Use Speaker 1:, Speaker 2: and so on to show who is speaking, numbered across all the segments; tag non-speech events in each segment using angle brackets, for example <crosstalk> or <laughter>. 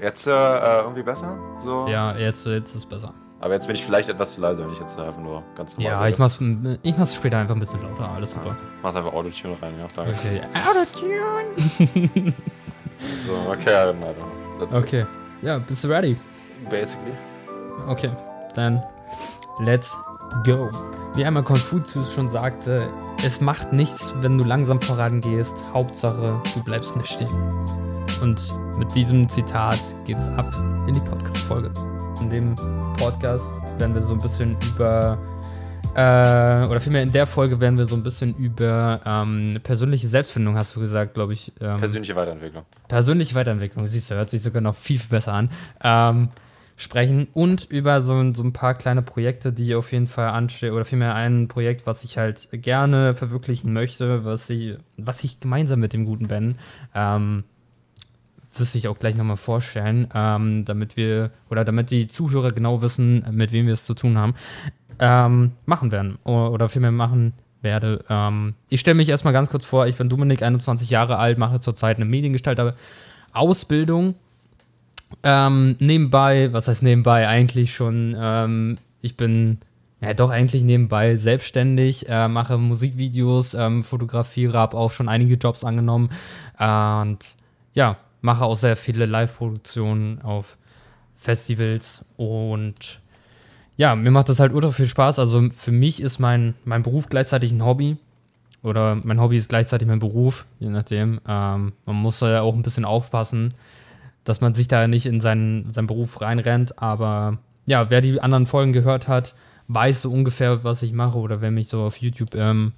Speaker 1: Jetzt äh, irgendwie besser? So?
Speaker 2: Ja, jetzt, jetzt ist es besser.
Speaker 1: Aber jetzt bin ich vielleicht etwas zu leise, wenn ich jetzt einfach nur ganz
Speaker 2: normal Ja, ich mach's, ich mach's später einfach ein bisschen lauter, alles super. Ja,
Speaker 1: mach's einfach Autotune rein, ja, danke. Okay, <laughs> Autotune! so, okay,
Speaker 2: weiter. Okay, ja, bist du ready?
Speaker 1: Basically.
Speaker 2: Okay, dann let's go. Wie einmal Konfuzius schon sagte, es macht nichts, wenn du langsam vorangehst. Hauptsache, du bleibst nicht stehen. Und mit diesem Zitat geht's ab in die Podcast-Folge. In dem Podcast werden wir so ein bisschen über, äh, oder vielmehr in der Folge werden wir so ein bisschen über ähm, persönliche Selbstfindung, hast du gesagt, glaube ich.
Speaker 1: Ähm, persönliche Weiterentwicklung.
Speaker 2: Persönliche Weiterentwicklung, siehst du, hört sich sogar noch viel, viel besser an. Ähm, sprechen und über so, so ein paar kleine Projekte, die auf jeden Fall anstehen, oder vielmehr ein Projekt, was ich halt gerne verwirklichen möchte, was ich, was ich gemeinsam mit dem guten Ben, ähm, wüsste ich auch gleich nochmal vorstellen, ähm, damit wir, oder damit die Zuhörer genau wissen, mit wem wir es zu tun haben, ähm, machen werden, oder, vielmehr machen werde. Ähm, ich stelle mich erstmal ganz kurz vor, ich bin Dominik, 21 Jahre alt, mache zurzeit eine Mediengestalter Ausbildung ähm, nebenbei, was heißt nebenbei, eigentlich schon, ähm, ich bin ja doch eigentlich nebenbei selbstständig, äh, mache Musikvideos, ähm, fotografiere, habe auch schon einige Jobs angenommen. Und ja, mache auch sehr viele Live-Produktionen auf Festivals und ja, mir macht das halt ultra viel Spaß. Also für mich ist mein, mein Beruf gleichzeitig ein Hobby. Oder mein Hobby ist gleichzeitig mein Beruf, je nachdem. Ähm, man muss ja auch ein bisschen aufpassen, dass man sich da nicht in seinen, seinen Beruf reinrennt. Aber ja, wer die anderen Folgen gehört hat, weiß so ungefähr, was ich mache. Oder wer mich so auf YouTube ähm,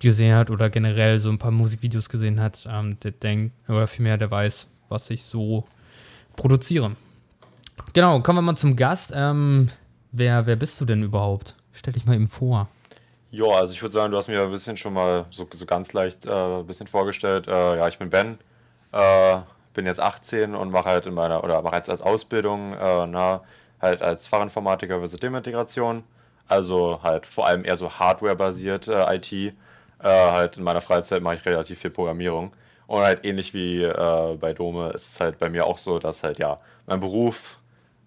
Speaker 2: gesehen hat oder generell so ein paar Musikvideos gesehen hat, ähm, der denkt, oder vielmehr, der weiß, was ich so produziere. Genau, kommen wir mal zum Gast. Ähm, wer, wer bist du denn überhaupt? Stell dich mal eben vor.
Speaker 1: Ja, also ich würde sagen, du hast mir ein bisschen schon mal so, so ganz leicht äh, ein bisschen vorgestellt. Äh, ja, ich bin Ben. Äh, bin jetzt 18 und mache halt in meiner, oder mache jetzt als Ausbildung, äh, na, halt als Fachinformatiker für Systemintegration. Also halt vor allem eher so Hardware-basiert äh, IT. Äh, halt in meiner Freizeit mache ich relativ viel Programmierung. Und halt ähnlich wie äh, bei Dome ist es halt bei mir auch so, dass halt ja, mein Beruf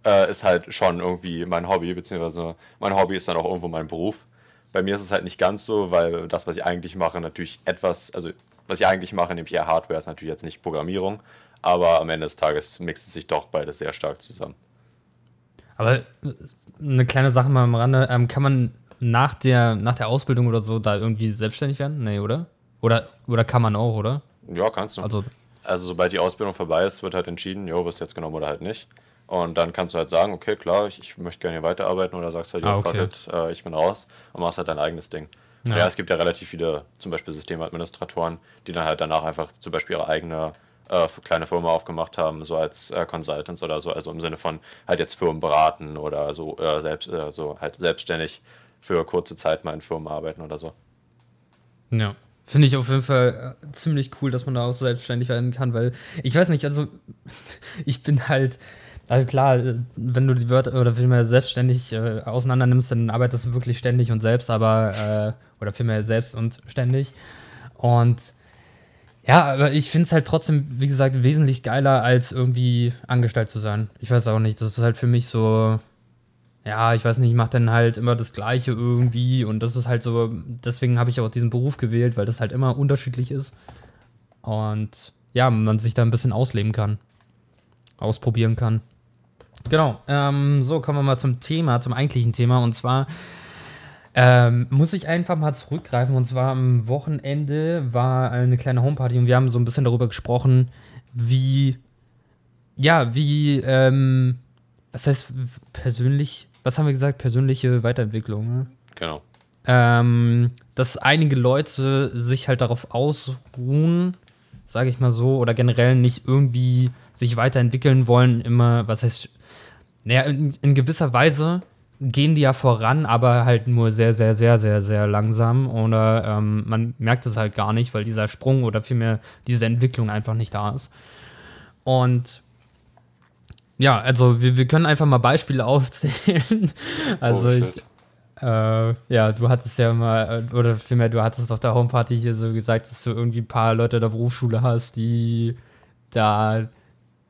Speaker 1: äh, ist halt schon irgendwie mein Hobby, beziehungsweise mein Hobby ist dann auch irgendwo mein Beruf. Bei mir ist es halt nicht ganz so, weil das, was ich eigentlich mache, natürlich etwas, also was ich eigentlich mache, nämlich eher Hardware, ist natürlich jetzt nicht Programmierung, aber am Ende des Tages mixt es sich doch beides sehr stark zusammen.
Speaker 2: Aber äh, eine kleine Sache mal am Rande, ähm, kann man nach der, nach der Ausbildung oder so da irgendwie selbstständig werden? Nee, oder? Oder, oder kann man auch, oder?
Speaker 1: Ja, kannst du. Also, also sobald die Ausbildung vorbei ist, wird halt entschieden, jo, wirst jetzt genommen oder halt nicht. Und dann kannst du halt sagen, okay, klar, ich, ich möchte gerne hier weiterarbeiten oder sagst halt, ah, okay. it, äh, ich bin raus und machst halt dein eigenes Ding. Ja. ja. es gibt ja relativ viele, zum Beispiel Systemadministratoren, die dann halt danach einfach zum Beispiel ihre eigene äh, kleine Firma aufgemacht haben, so als äh, Consultants oder so, also im Sinne von halt jetzt Firmen beraten oder so äh, selbst, äh, so halt selbstständig für kurze Zeit mal in Firmen arbeiten oder so.
Speaker 2: Ja. Finde ich auf jeden Fall äh, ziemlich cool, dass man da auch so selbstständig werden kann, weil ich weiß nicht, also <laughs> ich bin halt, also klar, äh, wenn du die Wörter oder vielmehr selbstständig äh, auseinander nimmst, dann arbeitest du wirklich ständig und selbst, aber, äh, oder vielmehr selbst und ständig. Und ja, aber ich finde es halt trotzdem, wie gesagt, wesentlich geiler, als irgendwie angestellt zu sein. Ich weiß auch nicht, das ist halt für mich so, ja, ich weiß nicht, ich mache dann halt immer das Gleiche irgendwie und das ist halt so, deswegen habe ich auch diesen Beruf gewählt, weil das halt immer unterschiedlich ist. Und ja, man sich da ein bisschen ausleben kann, ausprobieren kann. Genau, ähm, so kommen wir mal zum Thema, zum eigentlichen Thema und zwar ähm, muss ich einfach mal zurückgreifen. Und zwar am Wochenende war eine kleine Homeparty und wir haben so ein bisschen darüber gesprochen, wie, ja, wie, ähm, was heißt persönlich, was haben wir gesagt? Persönliche Weiterentwicklung. Ne?
Speaker 1: Genau.
Speaker 2: Ähm, dass einige Leute sich halt darauf ausruhen, sage ich mal so, oder generell nicht irgendwie sich weiterentwickeln wollen, immer, was heißt, naja, in, in gewisser Weise gehen die ja voran, aber halt nur sehr, sehr, sehr, sehr, sehr langsam. Oder ähm, man merkt es halt gar nicht, weil dieser Sprung oder vielmehr diese Entwicklung einfach nicht da ist. Und ja, also wir, wir können einfach mal Beispiele <laughs> aufzählen. also oh, ich, äh, ja, du hattest ja mal, äh, oder vielmehr, du hattest auf der Homeparty hier so gesagt, dass du irgendwie ein paar Leute der Berufsschule hast, die da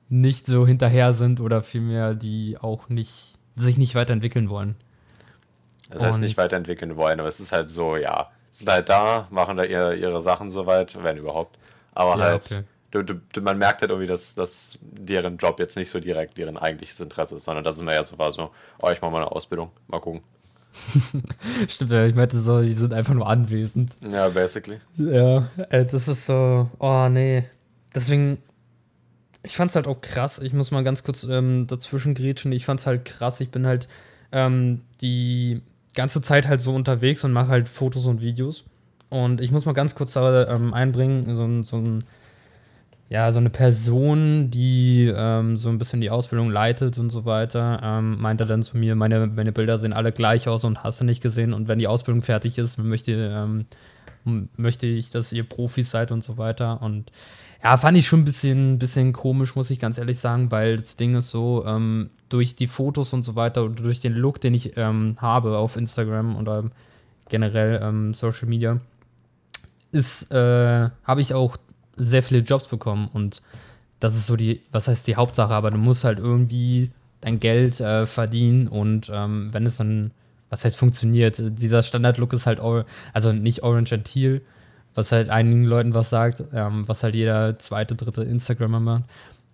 Speaker 2: nicht so hinterher sind oder vielmehr die auch nicht sich nicht weiterentwickeln wollen.
Speaker 1: Das heißt nicht weiterentwickeln wollen, aber es ist halt so, ja, sind halt da, machen da ihre, ihre Sachen soweit, wenn überhaupt. Aber ja, halt, okay. Man merkt halt irgendwie, dass, dass deren Job jetzt nicht so direkt deren eigentliches Interesse ist, sondern dass es mir ja so war, so, oh, ich mache mal eine Ausbildung, mal gucken. <laughs>
Speaker 2: Stimmt, ja, ich meinte so, die sind einfach nur anwesend.
Speaker 1: Ja, basically.
Speaker 2: Ja, äh, das ist so, oh nee. Deswegen, ich fand's halt auch krass, ich muss mal ganz kurz ähm, dazwischen grätschen, ich fand's halt krass, ich bin halt ähm, die ganze Zeit halt so unterwegs und mache halt Fotos und Videos. Und ich muss mal ganz kurz da ähm, einbringen, so, so, ein, ja, so eine Person, die ähm, so ein bisschen die Ausbildung leitet und so weiter, ähm, meinte dann zu mir, meine, meine Bilder sehen alle gleich aus und hast du nicht gesehen. Und wenn die Ausbildung fertig ist, möchte, ähm, möchte ich, dass ihr Profis seid und so weiter. Und ja, fand ich schon ein bisschen, bisschen komisch, muss ich ganz ehrlich sagen, weil das Ding ist so, ähm, durch die Fotos und so weiter und durch den Look, den ich ähm, habe auf Instagram oder generell ähm, Social Media, ist, äh, habe ich auch sehr viele Jobs bekommen und das ist so die, was heißt die Hauptsache, aber du musst halt irgendwie dein Geld äh, verdienen und ähm, wenn es dann, was heißt funktioniert, dieser Standard-Look ist halt, also nicht Orange and Teal, was halt einigen Leuten was sagt, ähm, was halt jeder zweite, dritte Instagrammer macht,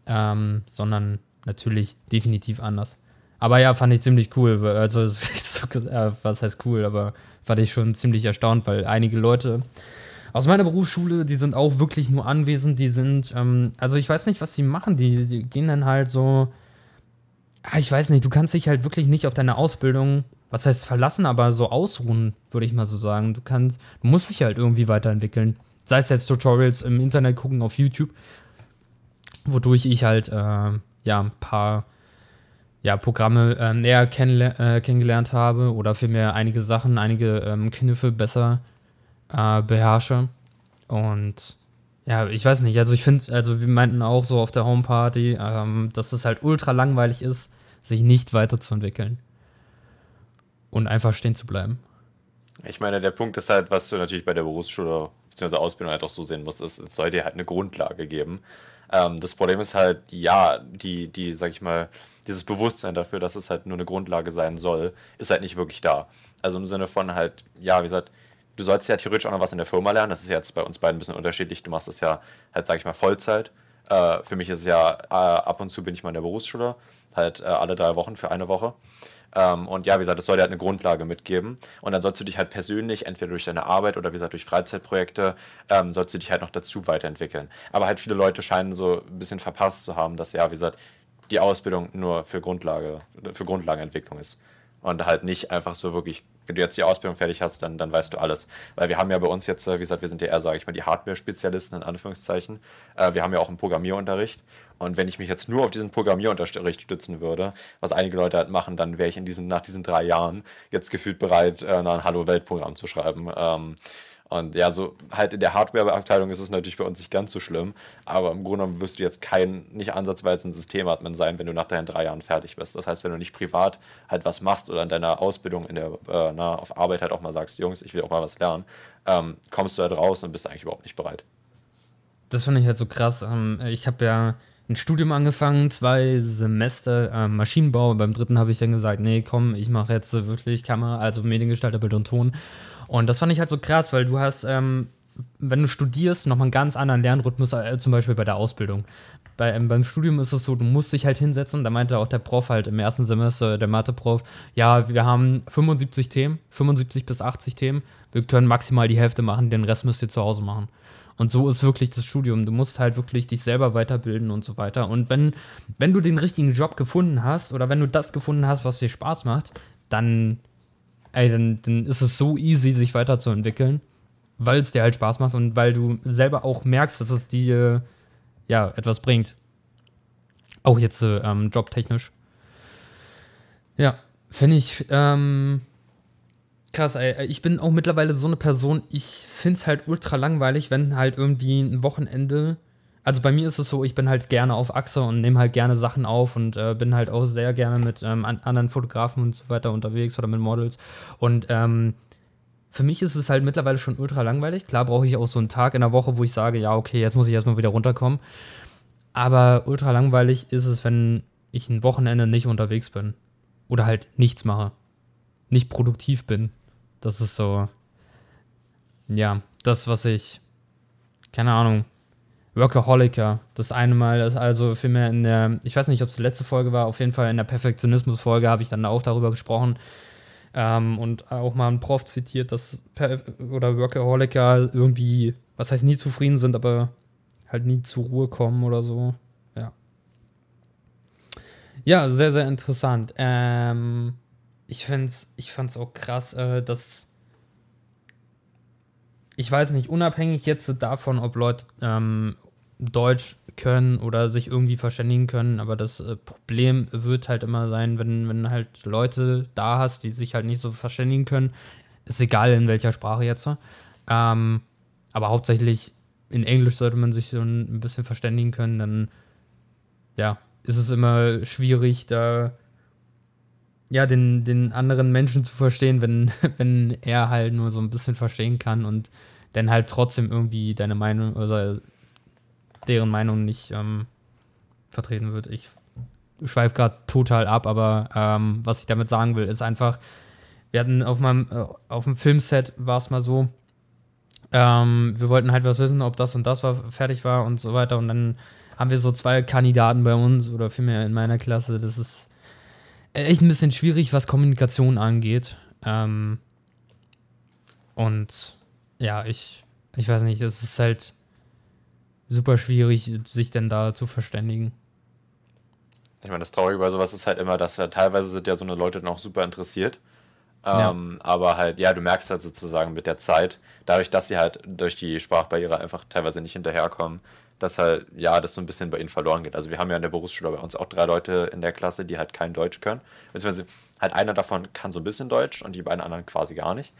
Speaker 2: ähm, sondern natürlich definitiv anders. Aber ja, fand ich ziemlich cool. Also, <laughs> äh, was heißt cool, aber fand ich schon ziemlich erstaunt, weil einige Leute aus meiner Berufsschule, die sind auch wirklich nur anwesend, die sind, ähm, also ich weiß nicht, was sie machen, die, die gehen dann halt so, ah, ich weiß nicht, du kannst dich halt wirklich nicht auf deine Ausbildung was heißt verlassen, aber so ausruhen, würde ich mal so sagen. Du kannst, du musst dich halt irgendwie weiterentwickeln. Sei es jetzt Tutorials im Internet gucken auf YouTube, wodurch ich halt äh, ja ein paar ja, Programme äh, näher äh, kennengelernt habe oder vielmehr einige Sachen, einige ähm, Kniffe besser äh, beherrsche. Und ja, ich weiß nicht, also ich finde, also wir meinten auch so auf der Homeparty, ähm, dass es halt ultra langweilig ist, sich nicht weiterzuentwickeln und einfach stehen zu bleiben.
Speaker 1: Ich meine, der Punkt ist halt, was du natürlich bei der Berufsschule bzw. Ausbildung halt auch so sehen musst, ist, es soll dir halt eine Grundlage geben. Ähm, das Problem ist halt, ja, die, die, sag ich mal, dieses Bewusstsein dafür, dass es halt nur eine Grundlage sein soll, ist halt nicht wirklich da. Also im Sinne von halt, ja, wie gesagt, du sollst ja theoretisch auch noch was in der Firma lernen. Das ist jetzt bei uns beiden ein bisschen unterschiedlich. Du machst es ja halt, sag ich mal, Vollzeit. Äh, für mich ist es ja, äh, ab und zu bin ich mal in der Berufsschule, halt äh, alle drei Wochen für eine Woche. Ähm, und ja, wie gesagt, das soll dir halt eine Grundlage mitgeben. Und dann sollst du dich halt persönlich, entweder durch deine Arbeit oder wie gesagt durch Freizeitprojekte, ähm, sollst du dich halt noch dazu weiterentwickeln. Aber halt viele Leute scheinen so ein bisschen verpasst zu haben, dass ja, wie gesagt, die Ausbildung nur für Grundlage, für Grundlagenentwicklung ist und halt nicht einfach so wirklich, wenn du jetzt die Ausbildung fertig hast, dann, dann weißt du alles. Weil wir haben ja bei uns jetzt, äh, wie gesagt, wir sind ja eher, sage ich mal, die Hardware-Spezialisten in Anführungszeichen. Äh, wir haben ja auch einen Programmierunterricht. Und wenn ich mich jetzt nur auf diesen Programmierunterricht stützen würde, was einige Leute halt machen, dann wäre ich in diesen, nach diesen drei Jahren jetzt gefühlt bereit, äh, ein Hallo-Welt-Programm zu schreiben. Und ja, so halt in der Hardware-Abteilung ist es natürlich bei uns nicht ganz so schlimm, aber im Grunde genommen wirst du jetzt kein, nicht ansatzweise ein Systemadmin sein, wenn du nach deinen drei Jahren fertig bist. Das heißt, wenn du nicht privat halt was machst oder in deiner Ausbildung in der, äh, na, auf Arbeit halt auch mal sagst, Jungs, ich will auch mal was lernen, ähm, kommst du halt raus und bist eigentlich überhaupt nicht bereit.
Speaker 2: Das finde ich halt so krass. Ähm, ich habe ja ein Studium angefangen, zwei Semester äh, Maschinenbau. Beim dritten habe ich dann gesagt, nee, komm, ich mache jetzt wirklich Kamera, also Mediengestalter, Bild und Ton. Und das fand ich halt so krass, weil du hast, ähm, wenn du studierst, nochmal einen ganz anderen Lernrhythmus, äh, zum Beispiel bei der Ausbildung. Bei, ähm, beim Studium ist es so, du musst dich halt hinsetzen. Da meinte auch der Prof halt im ersten Semester, der Mathe-Prof, ja, wir haben 75 Themen, 75 bis 80 Themen. Wir können maximal die Hälfte machen, den Rest müsst ihr zu Hause machen. Und so ist wirklich das Studium. Du musst halt wirklich dich selber weiterbilden und so weiter. Und wenn, wenn du den richtigen Job gefunden hast oder wenn du das gefunden hast, was dir Spaß macht, dann ey, dann, dann ist es so easy, sich weiterzuentwickeln, weil es dir halt Spaß macht und weil du selber auch merkst, dass es dir ja etwas bringt. Auch jetzt äh, ähm, jobtechnisch. Ja, finde ich ähm, krass, ey. Ich bin auch mittlerweile so eine Person, ich finde es halt ultra langweilig, wenn halt irgendwie ein Wochenende also bei mir ist es so, ich bin halt gerne auf Achse und nehme halt gerne Sachen auf und äh, bin halt auch sehr gerne mit ähm, anderen Fotografen und so weiter unterwegs oder mit Models. Und ähm, für mich ist es halt mittlerweile schon ultra langweilig. Klar brauche ich auch so einen Tag in der Woche, wo ich sage, ja, okay, jetzt muss ich erstmal wieder runterkommen. Aber ultra langweilig ist es, wenn ich ein Wochenende nicht unterwegs bin. Oder halt nichts mache. Nicht produktiv bin. Das ist so, ja, das, was ich, keine Ahnung, Workaholiker. Das eine Mal, das also vielmehr in der, ich weiß nicht, ob es die letzte Folge war, auf jeden Fall in der Perfektionismus-Folge habe ich dann auch darüber gesprochen ähm, und auch mal einen Prof zitiert, dass per oder Workaholiker irgendwie, was heißt nie zufrieden sind, aber halt nie zur Ruhe kommen oder so. Ja. Ja, sehr, sehr interessant. Ähm, ich finde es ich fand's auch krass, äh, dass ich weiß nicht, unabhängig jetzt davon, ob Leute ähm, Deutsch können oder sich irgendwie verständigen können, aber das äh, Problem wird halt immer sein, wenn, wenn halt Leute da hast, die sich halt nicht so verständigen können, ist egal in welcher Sprache jetzt. Ähm, aber hauptsächlich in Englisch sollte man sich so ein bisschen verständigen können, dann ja, ist es immer schwierig, da ja, den, den anderen Menschen zu verstehen, wenn, <laughs> wenn er halt nur so ein bisschen verstehen kann und dann halt trotzdem irgendwie deine Meinung oder deren Meinung nicht ähm, vertreten wird. Ich schweife gerade total ab, aber ähm, was ich damit sagen will, ist einfach, wir hatten auf meinem, äh, auf dem Filmset war es mal so, ähm, wir wollten halt was wissen, ob das und das war, fertig war und so weiter und dann haben wir so zwei Kandidaten bei uns oder vielmehr in meiner Klasse, das ist echt ein bisschen schwierig, was Kommunikation angeht. Ähm, und ja, ich, ich weiß nicht, es ist halt super schwierig, sich denn da zu verständigen.
Speaker 1: Ich meine, das Traurige bei sowas ist halt immer, dass ja teilweise sind ja so eine Leute dann auch super interessiert. Ähm, ja. Aber halt, ja, du merkst halt sozusagen mit der Zeit, dadurch, dass sie halt durch die Sprachbarriere einfach teilweise nicht hinterherkommen, dass halt, ja, das so ein bisschen bei ihnen verloren geht. Also wir haben ja in der Berufsschule bei uns auch drei Leute in der Klasse, die halt kein Deutsch können. Beziehungsweise halt einer davon kann so ein bisschen Deutsch und die beiden anderen quasi gar nicht.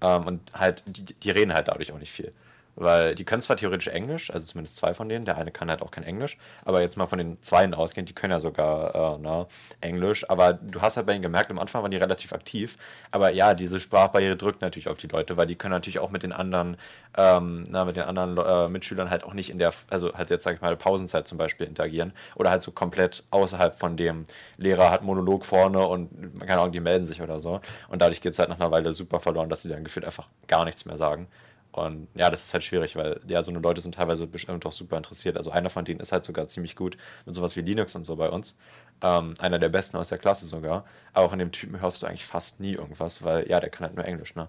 Speaker 1: Ähm, und halt, die, die reden halt dadurch auch nicht viel. Weil die können zwar theoretisch Englisch, also zumindest zwei von denen, der eine kann halt auch kein Englisch, aber jetzt mal von den Zweien ausgehend, die können ja sogar äh, na, Englisch, aber du hast halt bei ihnen gemerkt, am Anfang waren die relativ aktiv, aber ja, diese Sprachbarriere drückt natürlich auf die Leute, weil die können natürlich auch mit den anderen, ähm, na, mit den anderen äh, Mitschülern halt auch nicht in der, also halt jetzt sag ich mal Pausenzeit zum Beispiel interagieren oder halt so komplett außerhalb von dem Lehrer hat Monolog vorne und keine Ahnung, die melden sich oder so. Und dadurch geht es halt nach einer Weile super verloren, dass sie dann gefühlt einfach gar nichts mehr sagen. Und ja, das ist halt schwierig, weil ja, so eine Leute sind teilweise bestimmt auch super interessiert. Also einer von denen ist halt sogar ziemlich gut mit sowas wie Linux und so bei uns. Ähm, einer der besten aus der Klasse sogar. Aber von dem Typen hörst du eigentlich fast nie irgendwas, weil ja, der kann halt nur Englisch, ne?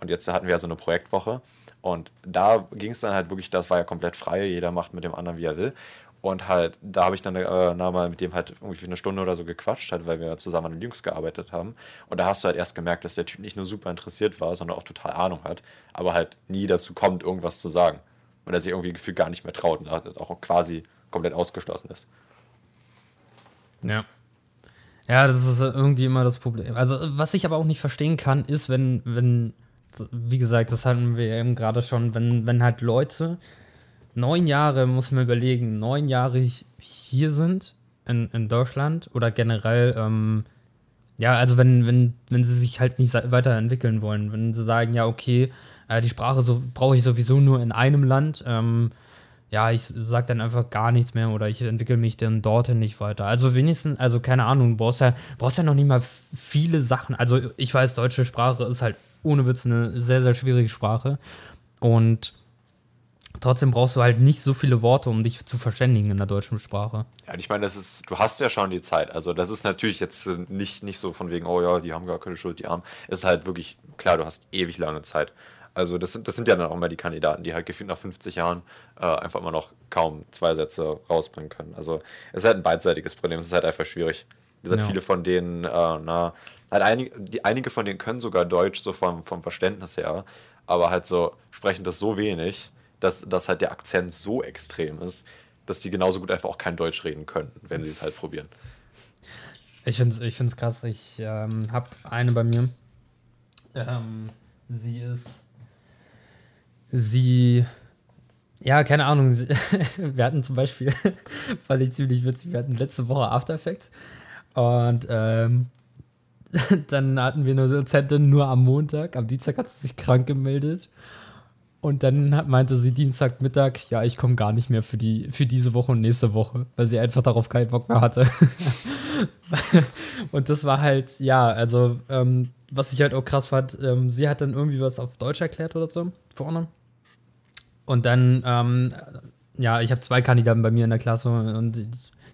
Speaker 1: Und jetzt hatten wir ja so eine Projektwoche und da ging es dann halt wirklich, das war ja komplett frei, jeder macht mit dem anderen, wie er will. Und halt, da habe ich dann äh, mal mit dem halt irgendwie eine Stunde oder so gequatscht, halt, weil wir zusammen an den Linux gearbeitet haben. Und da hast du halt erst gemerkt, dass der Typ nicht nur super interessiert war, sondern auch total Ahnung hat, aber halt nie dazu kommt, irgendwas zu sagen. Und er sich irgendwie gefühlt gar nicht mehr traut und halt auch quasi komplett ausgeschlossen ist.
Speaker 2: Ja. Ja, das ist irgendwie immer das Problem. Also, was ich aber auch nicht verstehen kann, ist, wenn, wenn, wie gesagt, das hatten wir eben gerade schon, wenn, wenn halt Leute neun Jahre, muss man überlegen, neun Jahre hier sind in, in Deutschland oder generell, ähm, ja, also wenn, wenn, wenn sie sich halt nicht weiterentwickeln wollen, wenn sie sagen, ja, okay, äh, die Sprache so, brauche ich sowieso nur in einem Land, ähm, ja, ich sag dann einfach gar nichts mehr oder ich entwickle mich dann dorthin nicht weiter. Also wenigstens, also keine Ahnung, brauchst ja, brauchst ja noch nicht mal viele Sachen. Also ich weiß, deutsche Sprache ist halt ohne Witz eine sehr, sehr schwierige Sprache. Und Trotzdem brauchst du halt nicht so viele Worte, um dich zu verständigen in der deutschen Sprache.
Speaker 1: Ja, ich meine, das ist, du hast ja schon die Zeit. Also, das ist natürlich jetzt nicht, nicht so von wegen, oh ja, die haben gar keine Schuld, die Armen. Es ist halt wirklich, klar, du hast ewig lange Zeit. Also, das sind, das sind ja dann auch immer die Kandidaten, die halt gefühlt nach 50 Jahren äh, einfach immer noch kaum zwei Sätze rausbringen können. Also, es ist halt ein beidseitiges Problem. Es ist halt einfach schwierig. Wie gesagt, ja. viele von denen, äh, na, halt einige, die, einige von denen können sogar Deutsch, so vom, vom Verständnis her, aber halt so sprechen das so wenig dass, dass halt der Akzent so extrem ist, dass die genauso gut einfach auch kein Deutsch reden können, wenn sie es halt probieren.
Speaker 2: Ich finde es ich find's krass. Ich ähm, habe eine bei mir. Ähm, sie ist. Sie. Ja, keine Ahnung. <laughs> wir hatten zum Beispiel, <laughs> fand ich ziemlich witzig, wir hatten letzte Woche After Effects. Und ähm, <laughs> dann hatten wir eine Dozentin nur am Montag. Am Dienstag hat sie sich krank gemeldet. Und dann meinte sie Dienstagmittag, ja, ich komme gar nicht mehr für, die, für diese Woche und nächste Woche, weil sie einfach darauf keinen Bock mehr hatte. <laughs> und das war halt, ja, also, ähm, was ich halt auch krass fand, ähm, sie hat dann irgendwie was auf Deutsch erklärt oder so vorne. Und dann, ähm, ja, ich habe zwei Kandidaten bei mir in der Klasse und die,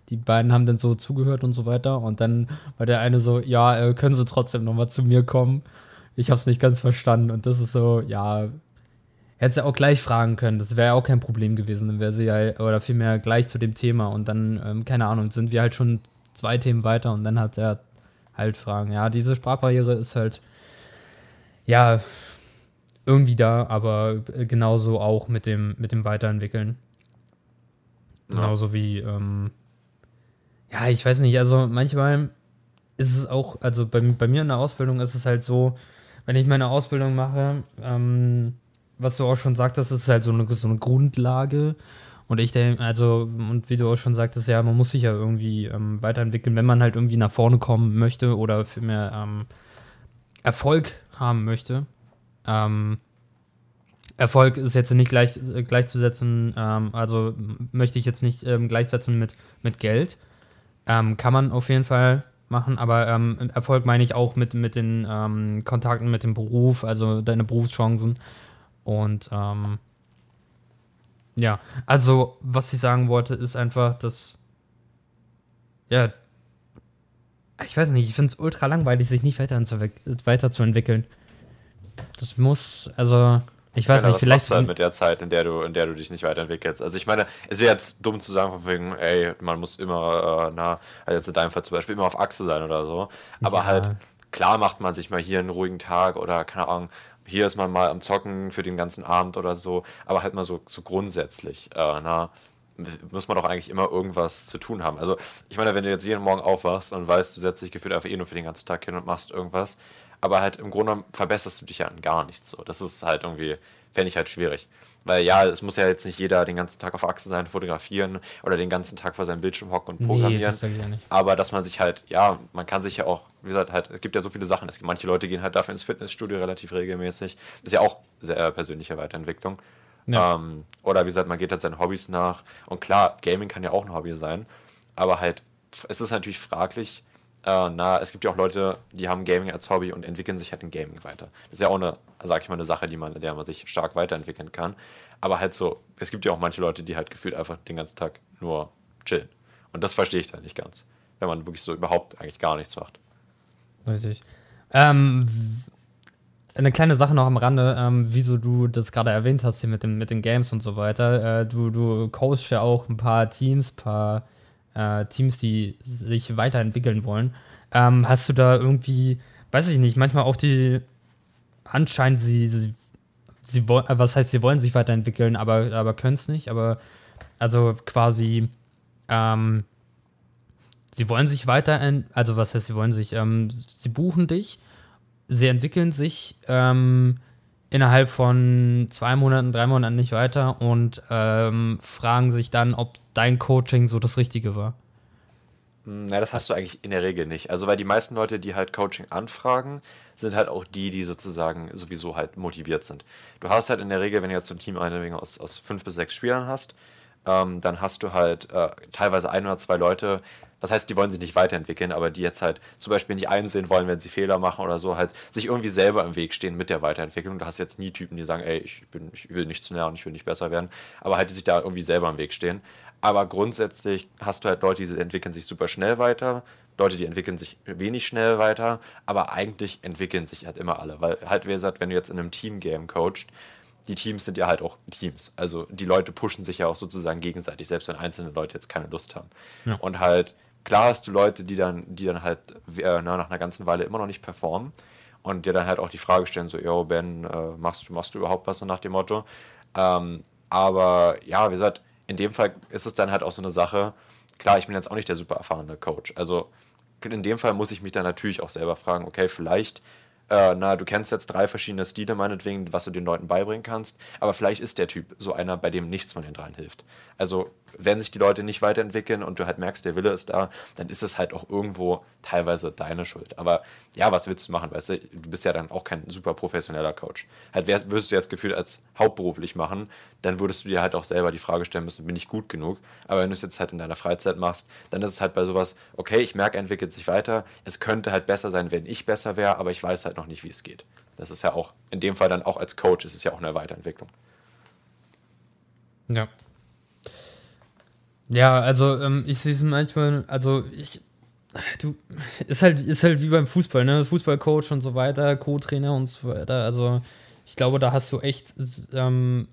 Speaker 2: die, beiden haben dann so zugehört und so weiter. Und dann war der eine so, ja, äh, können Sie trotzdem nochmal zu mir kommen? Ich habe es nicht ganz verstanden. Und das ist so, ja, Hätte sie auch gleich fragen können, das wäre ja auch kein Problem gewesen. Dann wäre sie ja, oder vielmehr gleich zu dem Thema und dann, ähm, keine Ahnung, sind wir halt schon zwei Themen weiter und dann hat er halt Fragen. Ja, diese Sprachbarriere ist halt, ja, irgendwie da, aber genauso auch mit dem, mit dem Weiterentwickeln. Genauso ja. wie, ähm, ja, ich weiß nicht, also manchmal ist es auch, also bei, bei mir in der Ausbildung ist es halt so, wenn ich meine Ausbildung mache, ähm, was du auch schon sagtest, ist halt so eine, so eine Grundlage. Und ich denke, also, und wie du auch schon sagtest, ja, man muss sich ja irgendwie ähm, weiterentwickeln, wenn man halt irgendwie nach vorne kommen möchte oder für mehr ähm, Erfolg haben möchte. Ähm, Erfolg ist jetzt nicht gleich, gleichzusetzen, ähm, also möchte ich jetzt nicht ähm, gleichsetzen mit, mit Geld. Ähm, kann man auf jeden Fall machen, aber Erfolg meine ich auch mit, mit den Kontakten mit dem Beruf, also deine Berufschancen und ähm, ja, also was ich sagen wollte, ist einfach, dass ja, ich weiß nicht, ich finde es ultra langweilig, sich nicht weiterzuentwickeln. Das muss, also ich weiß ja, nicht,
Speaker 1: vielleicht. Was halt mit der Zeit, in der du, in der du dich nicht weiterentwickelst. Also ich meine, es wäre jetzt dumm zu sagen, von wegen, ey, man muss immer, äh, na, also jetzt in deinem Fall zum Beispiel immer auf Achse sein oder so. Aber ja. halt, klar macht man sich mal hier einen ruhigen Tag oder keine Ahnung, hier ist man mal am Zocken für den ganzen Abend oder so, aber halt mal so, so grundsätzlich. Äh, na, muss man doch eigentlich immer irgendwas zu tun haben. Also, ich meine, wenn du jetzt jeden Morgen aufwachst und weißt, du setzt dich gefühlt einfach eh nur für den ganzen Tag hin und machst irgendwas, aber halt im Grunde verbesserst du dich ja an gar nichts so. Das ist halt irgendwie, fände ich halt schwierig. Weil ja, es muss ja jetzt nicht jeder den ganzen Tag auf Achse sein, fotografieren oder den ganzen Tag vor seinem Bildschirm hocken und programmieren. Nee, das ja nicht. Aber dass man sich halt, ja, man kann sich ja auch, wie gesagt, halt, es gibt ja so viele Sachen. Es gibt, manche Leute gehen halt dafür ins Fitnessstudio relativ regelmäßig. Das ist ja auch sehr äh, persönliche Weiterentwicklung. Ja. Ähm, oder wie gesagt, man geht halt seinen Hobbys nach. Und klar, Gaming kann ja auch ein Hobby sein. Aber halt, es ist natürlich fraglich, äh, na, es gibt ja auch Leute, die haben Gaming als Hobby und entwickeln sich halt in Gaming weiter. Das ist ja auch eine, sag ich mal, eine Sache, die man, in der man sich stark weiterentwickeln kann. Aber halt so, es gibt ja auch manche Leute, die halt gefühlt einfach den ganzen Tag nur chillen. Und das verstehe ich dann nicht ganz. Wenn man wirklich so überhaupt eigentlich gar nichts macht.
Speaker 2: Richtig. Ähm, eine kleine Sache noch am Rande, ähm, wieso du das gerade erwähnt hast hier mit, dem, mit den Games und so weiter. Äh, du, du coachst ja auch ein paar Teams, ein paar äh, Teams, die sich weiterentwickeln wollen. Ähm, hast du da irgendwie, weiß ich nicht, manchmal auch die anscheinend sie, sie, sie wollen, äh, was heißt, sie wollen sich weiterentwickeln, aber, aber können es nicht, aber also quasi, ähm, sie wollen sich weiter, also was heißt, sie wollen sich, ähm, sie buchen dich, sie entwickeln sich ähm, innerhalb von zwei Monaten, drei Monaten nicht weiter und ähm, fragen sich dann, ob dein Coaching so das Richtige war?
Speaker 1: Hm, na, das hast du eigentlich in der Regel nicht. Also, weil die meisten Leute, die halt Coaching anfragen, sind halt auch die, die sozusagen sowieso halt motiviert sind. Du hast halt in der Regel, wenn du jetzt so ein Team aus, aus fünf bis sechs Spielern hast, ähm, dann hast du halt äh, teilweise ein oder zwei Leute, das heißt, die wollen sich nicht weiterentwickeln, aber die jetzt halt zum Beispiel nicht einsehen wollen, wenn sie Fehler machen oder so, halt sich irgendwie selber im Weg stehen mit der Weiterentwicklung. Du hast jetzt nie Typen, die sagen, ey, ich, bin, ich will nichts lernen, ich will nicht besser werden, aber halt die sich da irgendwie selber im Weg stehen. Aber grundsätzlich hast du halt Leute, die entwickeln sich super schnell weiter, Leute, die entwickeln sich wenig schnell weiter, aber eigentlich entwickeln sich halt immer alle. Weil halt, wie gesagt, wenn du jetzt in einem Team-Game coacht, die Teams sind ja halt auch Teams. Also die Leute pushen sich ja auch sozusagen gegenseitig, selbst wenn einzelne Leute jetzt keine Lust haben. Ja. Und halt, klar hast du Leute, die dann, die dann halt äh, nach einer ganzen Weile immer noch nicht performen und dir dann halt auch die Frage stellen, so, yo, Ben, äh, machst, du, machst du überhaupt was nach dem Motto? Ähm, aber ja, wie gesagt, in dem Fall ist es dann halt auch so eine Sache, klar, ich bin jetzt auch nicht der super erfahrene Coach. Also in dem Fall muss ich mich dann natürlich auch selber fragen, okay, vielleicht, äh, na, du kennst jetzt drei verschiedene Stile meinetwegen, was du den Leuten beibringen kannst, aber vielleicht ist der Typ so einer, bei dem nichts von den dreien hilft. Also wenn sich die Leute nicht weiterentwickeln und du halt merkst, der Wille ist da, dann ist es halt auch irgendwo teilweise deine Schuld. Aber ja, was willst du machen? Weißt du, du bist ja dann auch kein super professioneller Coach. Halt, wär, würdest du jetzt gefühlt als hauptberuflich machen, dann würdest du dir halt auch selber die Frage stellen müssen, bin ich gut genug? Aber wenn du es jetzt halt in deiner Freizeit machst, dann ist es halt bei sowas, okay, ich merke, er entwickelt sich weiter. Es könnte halt besser sein, wenn ich besser wäre, aber ich weiß halt noch nicht, wie es geht. Das ist ja auch, in dem Fall dann auch als Coach, ist es ja auch eine Weiterentwicklung.
Speaker 2: Ja, ja, also ähm, ich sehe es manchmal, also ich, du, ist halt, ist halt wie beim Fußball, ne? Fußballcoach und so weiter, Co-Trainer und so weiter. Also ich glaube, da hast du echt, ähm,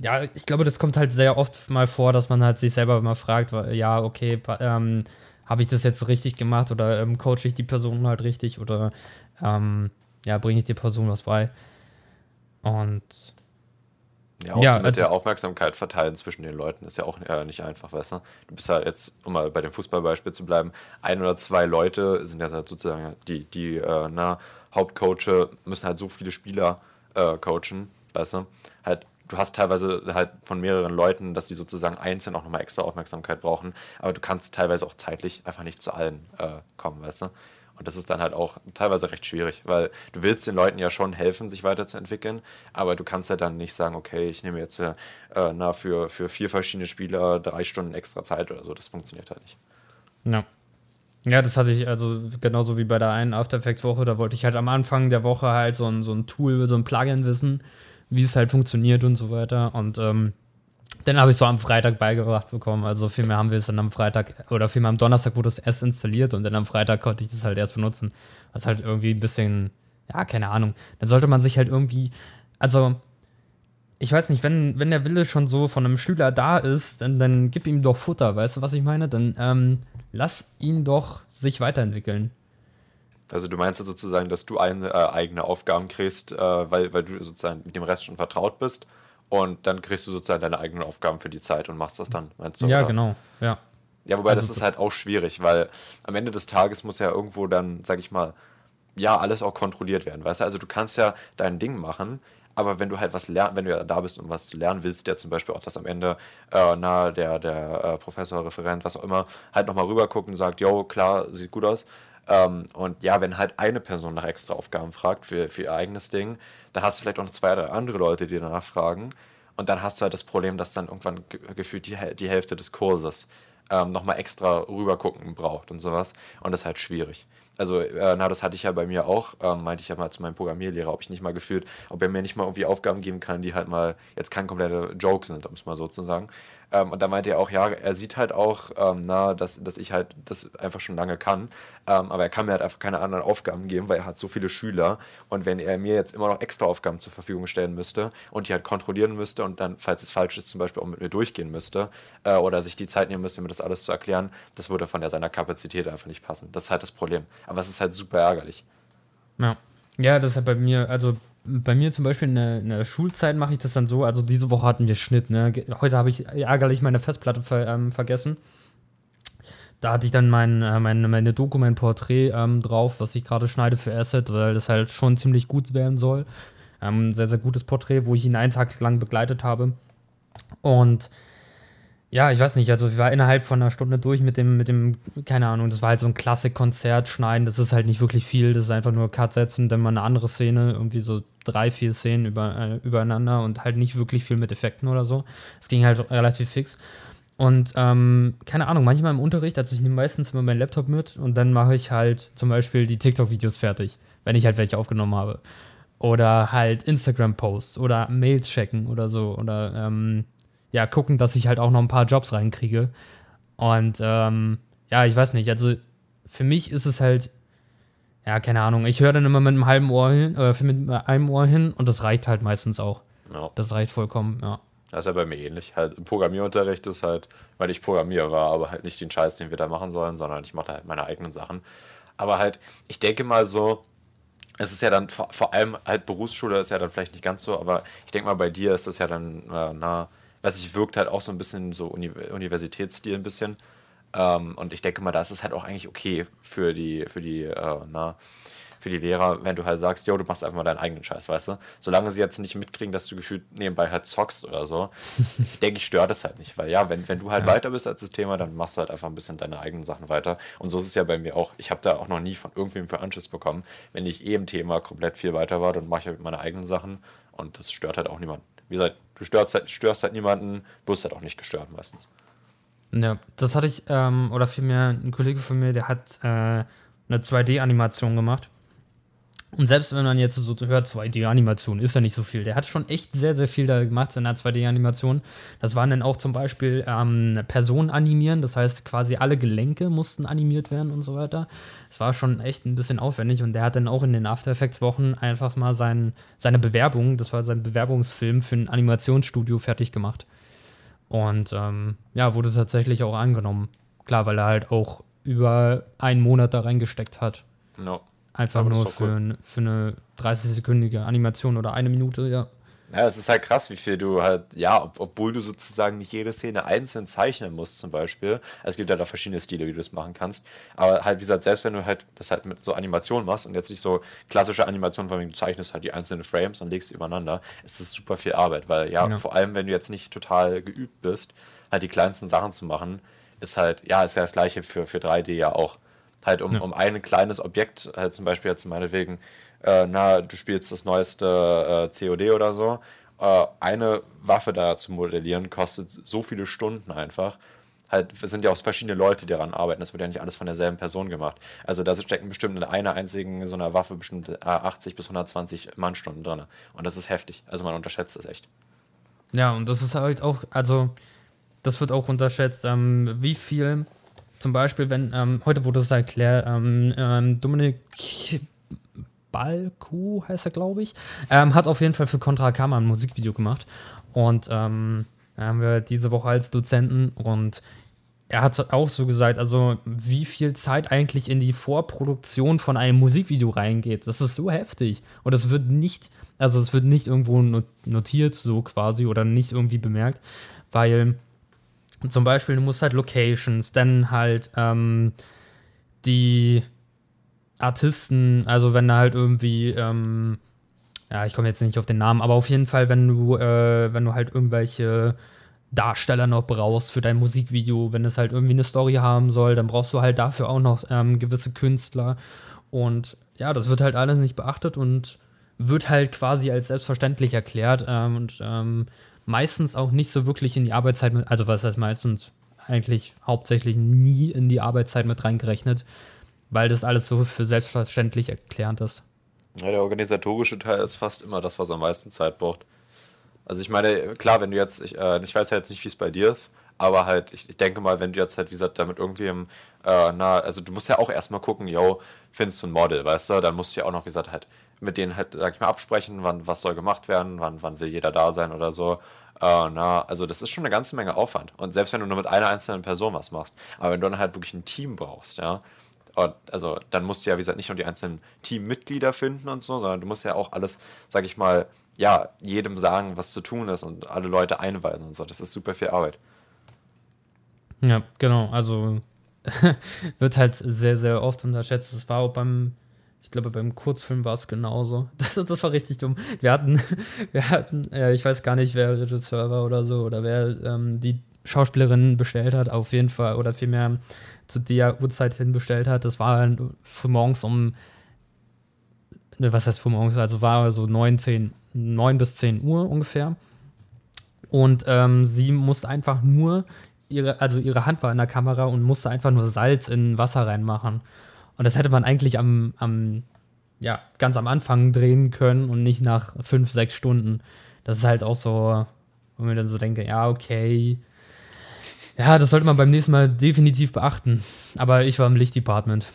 Speaker 2: ja, ich glaube, das kommt halt sehr oft mal vor, dass man halt sich selber mal fragt, ja, okay, ähm, habe ich das jetzt richtig gemacht oder ähm, coache ich die Person halt richtig oder ähm, ja, bringe ich die Person was bei? Und
Speaker 1: ja, auch ja, so mit also, der Aufmerksamkeit verteilen zwischen den Leuten ist ja auch äh, nicht einfach, weißt du? Du bist halt jetzt, um mal bei dem Fußballbeispiel zu bleiben, ein oder zwei Leute sind ja halt sozusagen die, die äh, na, Hauptcoache müssen halt so viele Spieler äh, coachen, weißt du? Halt, du hast teilweise halt von mehreren Leuten, dass die sozusagen einzeln auch nochmal extra Aufmerksamkeit brauchen, aber du kannst teilweise auch zeitlich einfach nicht zu allen äh, kommen, weißt du? Und das ist dann halt auch teilweise recht schwierig, weil du willst den Leuten ja schon helfen, sich weiterzuentwickeln, aber du kannst halt dann nicht sagen, okay, ich nehme jetzt äh, na, für, für vier verschiedene Spieler drei Stunden extra Zeit oder so. Das funktioniert halt nicht.
Speaker 2: Ja. Ja, das hatte ich also genauso wie bei der einen After Effects Woche. Da wollte ich halt am Anfang der Woche halt so ein, so ein Tool, so ein Plugin wissen, wie es halt funktioniert und so weiter. Und ähm, dann habe ich so am Freitag beigebracht bekommen. Also vielmehr haben wir es dann am Freitag oder vielmehr am Donnerstag wurde es erst installiert und dann am Freitag konnte ich das halt erst benutzen. Was halt irgendwie ein bisschen, ja, keine Ahnung. Dann sollte man sich halt irgendwie, also ich weiß nicht, wenn, wenn der Wille schon so von einem Schüler da ist, dann, dann gib ihm doch Futter, weißt du, was ich meine? Dann ähm, lass ihn doch sich weiterentwickeln.
Speaker 1: Also du meinst ja sozusagen, dass du eine, äh, eigene Aufgaben kriegst, äh, weil, weil du sozusagen mit dem Rest schon vertraut bist und dann kriegst du sozusagen deine eigenen Aufgaben für die Zeit und machst das dann,
Speaker 2: meinst du? Ja, oder? genau, ja.
Speaker 1: Ja, wobei also das ist halt auch schwierig, weil am Ende des Tages muss ja irgendwo dann, sag ich mal, ja, alles auch kontrolliert werden, weißt du? Also du kannst ja dein Ding machen, aber wenn du halt was lernst, wenn du ja da bist, um was zu lernen willst, der zum Beispiel auch das am Ende, äh, na, der, der äh, Professor, Referent, was auch immer, halt nochmal rüberguckt und sagt, jo, klar, sieht gut aus. Ähm, und ja, wenn halt eine Person nach extra Aufgaben fragt für, für ihr eigenes Ding, dann hast du vielleicht auch noch zwei oder andere Leute, die danach fragen. Und dann hast du halt das Problem, dass dann irgendwann gefühlt die, die Hälfte des Kurses ähm, nochmal extra rübergucken braucht und sowas. Und das ist halt schwierig. Also, äh, na, das hatte ich ja bei mir auch, ähm, meinte ich ja mal zu meinem Programmierlehrer, ob ich nicht mal gefühlt, ob er mir nicht mal irgendwie Aufgaben geben kann, die halt mal jetzt kein kompletter Joke sind, um es mal so zu sagen. Ähm, und da meinte er auch, ja, er sieht halt auch, ähm, na, dass, dass ich halt das einfach schon lange kann. Ähm, aber er kann mir halt einfach keine anderen Aufgaben geben, weil er hat so viele Schüler. Und wenn er mir jetzt immer noch extra Aufgaben zur Verfügung stellen müsste und die halt kontrollieren müsste und dann, falls es falsch ist, zum Beispiel auch mit mir durchgehen müsste äh, oder sich die Zeit nehmen müsste, mir das alles zu erklären, das würde von der, seiner Kapazität einfach nicht passen. Das ist halt das Problem. Aber es ist halt super ärgerlich.
Speaker 2: Ja. Ja, das ist ja bei mir, also bei mir zum Beispiel in der, in der, Schulzeit mache ich das dann so, also diese Woche hatten wir Schnitt, ne? Heute habe ich ärgerlich meine Festplatte ver, ähm, vergessen. Da hatte ich dann mein, äh, mein, meine Doku, mein Porträt ähm, drauf, was ich gerade schneide für Asset, weil das halt schon ziemlich gut werden soll. Ähm, sehr, sehr gutes Porträt, wo ich ihn einen Tag lang begleitet habe. Und ja, ich weiß nicht, also ich war innerhalb von einer Stunde durch mit dem, mit dem, keine Ahnung, das war halt so ein Klassikkonzert schneiden, das ist halt nicht wirklich viel, das ist einfach nur Cut setzen, dann mal eine andere Szene, irgendwie so drei, vier Szenen über, äh, übereinander und halt nicht wirklich viel mit Effekten oder so. Es ging halt relativ fix. Und ähm, keine Ahnung, manchmal im Unterricht, also ich nehme meistens immer meinen Laptop mit und dann mache ich halt zum Beispiel die TikTok-Videos fertig, wenn ich halt welche aufgenommen habe. Oder halt Instagram-Posts oder Mails checken oder so. Oder ähm, ja, gucken, dass ich halt auch noch ein paar Jobs reinkriege. Und ähm, ja, ich weiß nicht, also für mich ist es halt, ja, keine Ahnung, ich höre dann immer mit einem halben Ohr hin, äh, mit einem Ohr hin und das reicht halt meistens auch. Ja. Das reicht vollkommen, ja.
Speaker 1: Das ist ja bei mir ähnlich. Halt, Programmierunterricht ist halt, weil ich Programmierer war, aber halt nicht den Scheiß, den wir da machen sollen, sondern ich mache halt meine eigenen Sachen. Aber halt, ich denke mal so, es ist ja dann vor, vor allem halt Berufsschule ist ja dann vielleicht nicht ganz so, aber ich denke mal, bei dir ist das ja dann, äh, na, weiß ich, wirkt halt auch so ein bisschen so Uni Universitätsstil ein bisschen. Ähm, und ich denke mal, da ist es halt auch eigentlich okay für die, für die, äh, na, für die Lehrer, wenn du halt sagst, yo, du machst einfach mal deinen eigenen Scheiß, weißt du? Solange sie jetzt nicht mitkriegen, dass du gefühlt nebenbei halt zockst oder so, <laughs> denke ich, stört es halt nicht. Weil ja, wenn, wenn du halt ja. weiter bist als das Thema, dann machst du halt einfach ein bisschen deine eigenen Sachen weiter. Und so ist es ja bei mir auch. Ich habe da auch noch nie von irgendwem für Anschiss bekommen. Wenn ich eh im Thema komplett viel weiter war, dann mache ich halt meine eigenen Sachen und das stört halt auch niemanden. Wie gesagt, du störst halt, störst halt niemanden, wirst halt auch nicht gestört meistens.
Speaker 2: Ja, das hatte ich, ähm, oder vielmehr ein Kollege von mir, der hat äh, eine 2D-Animation gemacht. Und selbst wenn man jetzt so hört, 2D-Animation ist ja nicht so viel. Der hat schon echt sehr, sehr viel da gemacht in der 2D-Animation. Das waren dann auch zum Beispiel ähm, Personen animieren, das heißt quasi alle Gelenke mussten animiert werden und so weiter. Es war schon echt ein bisschen aufwendig und der hat dann auch in den After Effects Wochen einfach mal sein, seine Bewerbung, das war sein Bewerbungsfilm für ein Animationsstudio fertig gemacht. Und ähm, ja, wurde tatsächlich auch angenommen. Klar, weil er halt auch über einen Monat da reingesteckt hat.
Speaker 1: No.
Speaker 2: Einfach nur für, cool. für eine 30-sekündige Animation oder eine Minute, ja.
Speaker 1: Ja, es ist halt krass, wie viel du halt, ja, ob, obwohl du sozusagen nicht jede Szene einzeln zeichnen musst, zum Beispiel. Es gibt ja da verschiedene Stile, wie du das machen kannst. Aber halt, wie gesagt, selbst wenn du halt das halt mit so Animationen machst und jetzt nicht so klassische Animationen, von du zeichnest halt die einzelnen Frames und legst sie übereinander, ist das super viel Arbeit. Weil ja, ja, vor allem, wenn du jetzt nicht total geübt bist, halt die kleinsten Sachen zu machen, ist halt, ja, ist ja das gleiche für, für 3D ja auch. Halt um, ja. um ein kleines Objekt, halt zum Beispiel jetzt meinetwegen, äh, na, du spielst das neueste äh, COD oder so, äh, eine Waffe da zu modellieren, kostet so viele Stunden einfach. Halt, es sind ja auch verschiedene Leute, die daran arbeiten. Das wird ja nicht alles von derselben Person gemacht. Also da stecken bestimmt in einer einzigen so einer Waffe bestimmt 80 bis 120 Mannstunden drin. Und das ist heftig. Also man unterschätzt das echt.
Speaker 2: Ja, und das ist halt auch, also das wird auch unterschätzt, ähm, wie viel zum Beispiel, wenn, ähm, heute wurde es erklärt, ähm, ähm Dominik Balku heißt er, glaube ich, ähm, hat auf jeden Fall für Contra Kama ein Musikvideo gemacht. Und ähm, haben wir diese Woche als Dozenten und er hat auch so gesagt, also wie viel Zeit eigentlich in die Vorproduktion von einem Musikvideo reingeht. Das ist so heftig. Und es wird nicht, also es wird nicht irgendwo notiert, so quasi, oder nicht irgendwie bemerkt, weil zum Beispiel du musst halt Locations, dann halt ähm, die Artisten, also wenn da halt irgendwie, ähm, ja, ich komme jetzt nicht auf den Namen, aber auf jeden Fall, wenn du, äh, wenn du halt irgendwelche Darsteller noch brauchst für dein Musikvideo, wenn es halt irgendwie eine Story haben soll, dann brauchst du halt dafür auch noch ähm, gewisse Künstler. Und ja, das wird halt alles nicht beachtet und wird halt quasi als selbstverständlich erklärt ähm, und ähm, meistens auch nicht so wirklich in die Arbeitszeit mit, also was heißt meistens eigentlich hauptsächlich nie in die Arbeitszeit mit reingerechnet weil das alles so für selbstverständlich erklärend ist.
Speaker 1: Ja, der organisatorische Teil ist fast immer das, was am meisten Zeit braucht. Also ich meine, klar, wenn du jetzt, ich, äh, ich weiß ja jetzt nicht, wie es bei dir ist, aber halt, ich, ich, denke mal, wenn du jetzt halt, wie gesagt, damit irgendwie im, äh, na, also du musst ja auch erstmal gucken, yo, findest du ein Model, weißt du, dann musst du ja auch noch, wie gesagt, halt mit denen halt, sag ich mal, absprechen, wann, was soll gemacht werden, wann, wann will jeder da sein oder so. Äh, na, also das ist schon eine ganze Menge Aufwand. Und selbst wenn du nur mit einer einzelnen Person was machst, aber wenn du dann halt wirklich ein Team brauchst, ja, und also dann musst du ja, wie gesagt, nicht nur die einzelnen Teammitglieder finden und so, sondern du musst ja auch alles, sag ich mal, ja, jedem sagen, was zu tun ist und alle Leute einweisen und so. Das ist super viel Arbeit.
Speaker 2: Ja, genau. Also <laughs> wird halt sehr, sehr oft unterschätzt. Das war auch beim, ich glaube, beim Kurzfilm war es genauso. <laughs> Das, das war richtig dumm. Wir hatten, <laughs> wir hatten, ja, ich weiß gar nicht, wer Regisseur war oder so, oder wer ähm, die Schauspielerin bestellt hat, auf jeden Fall, oder vielmehr zu der Uhrzeit hinbestellt hat. Das war für morgens um, ne, was heißt für morgens, also war so 9, 10, 9 bis 10 Uhr ungefähr. Und ähm, sie musste einfach nur, ihre, also ihre Hand war in der Kamera und musste einfach nur Salz in Wasser reinmachen. Und das hätte man eigentlich am, am ja, ganz am Anfang drehen können und nicht nach 5, 6 Stunden. Das ist halt auch so, wo mir dann so denke, ja, okay, ja, das sollte man beim nächsten Mal definitiv beachten. Aber ich war im Lichtdepartment.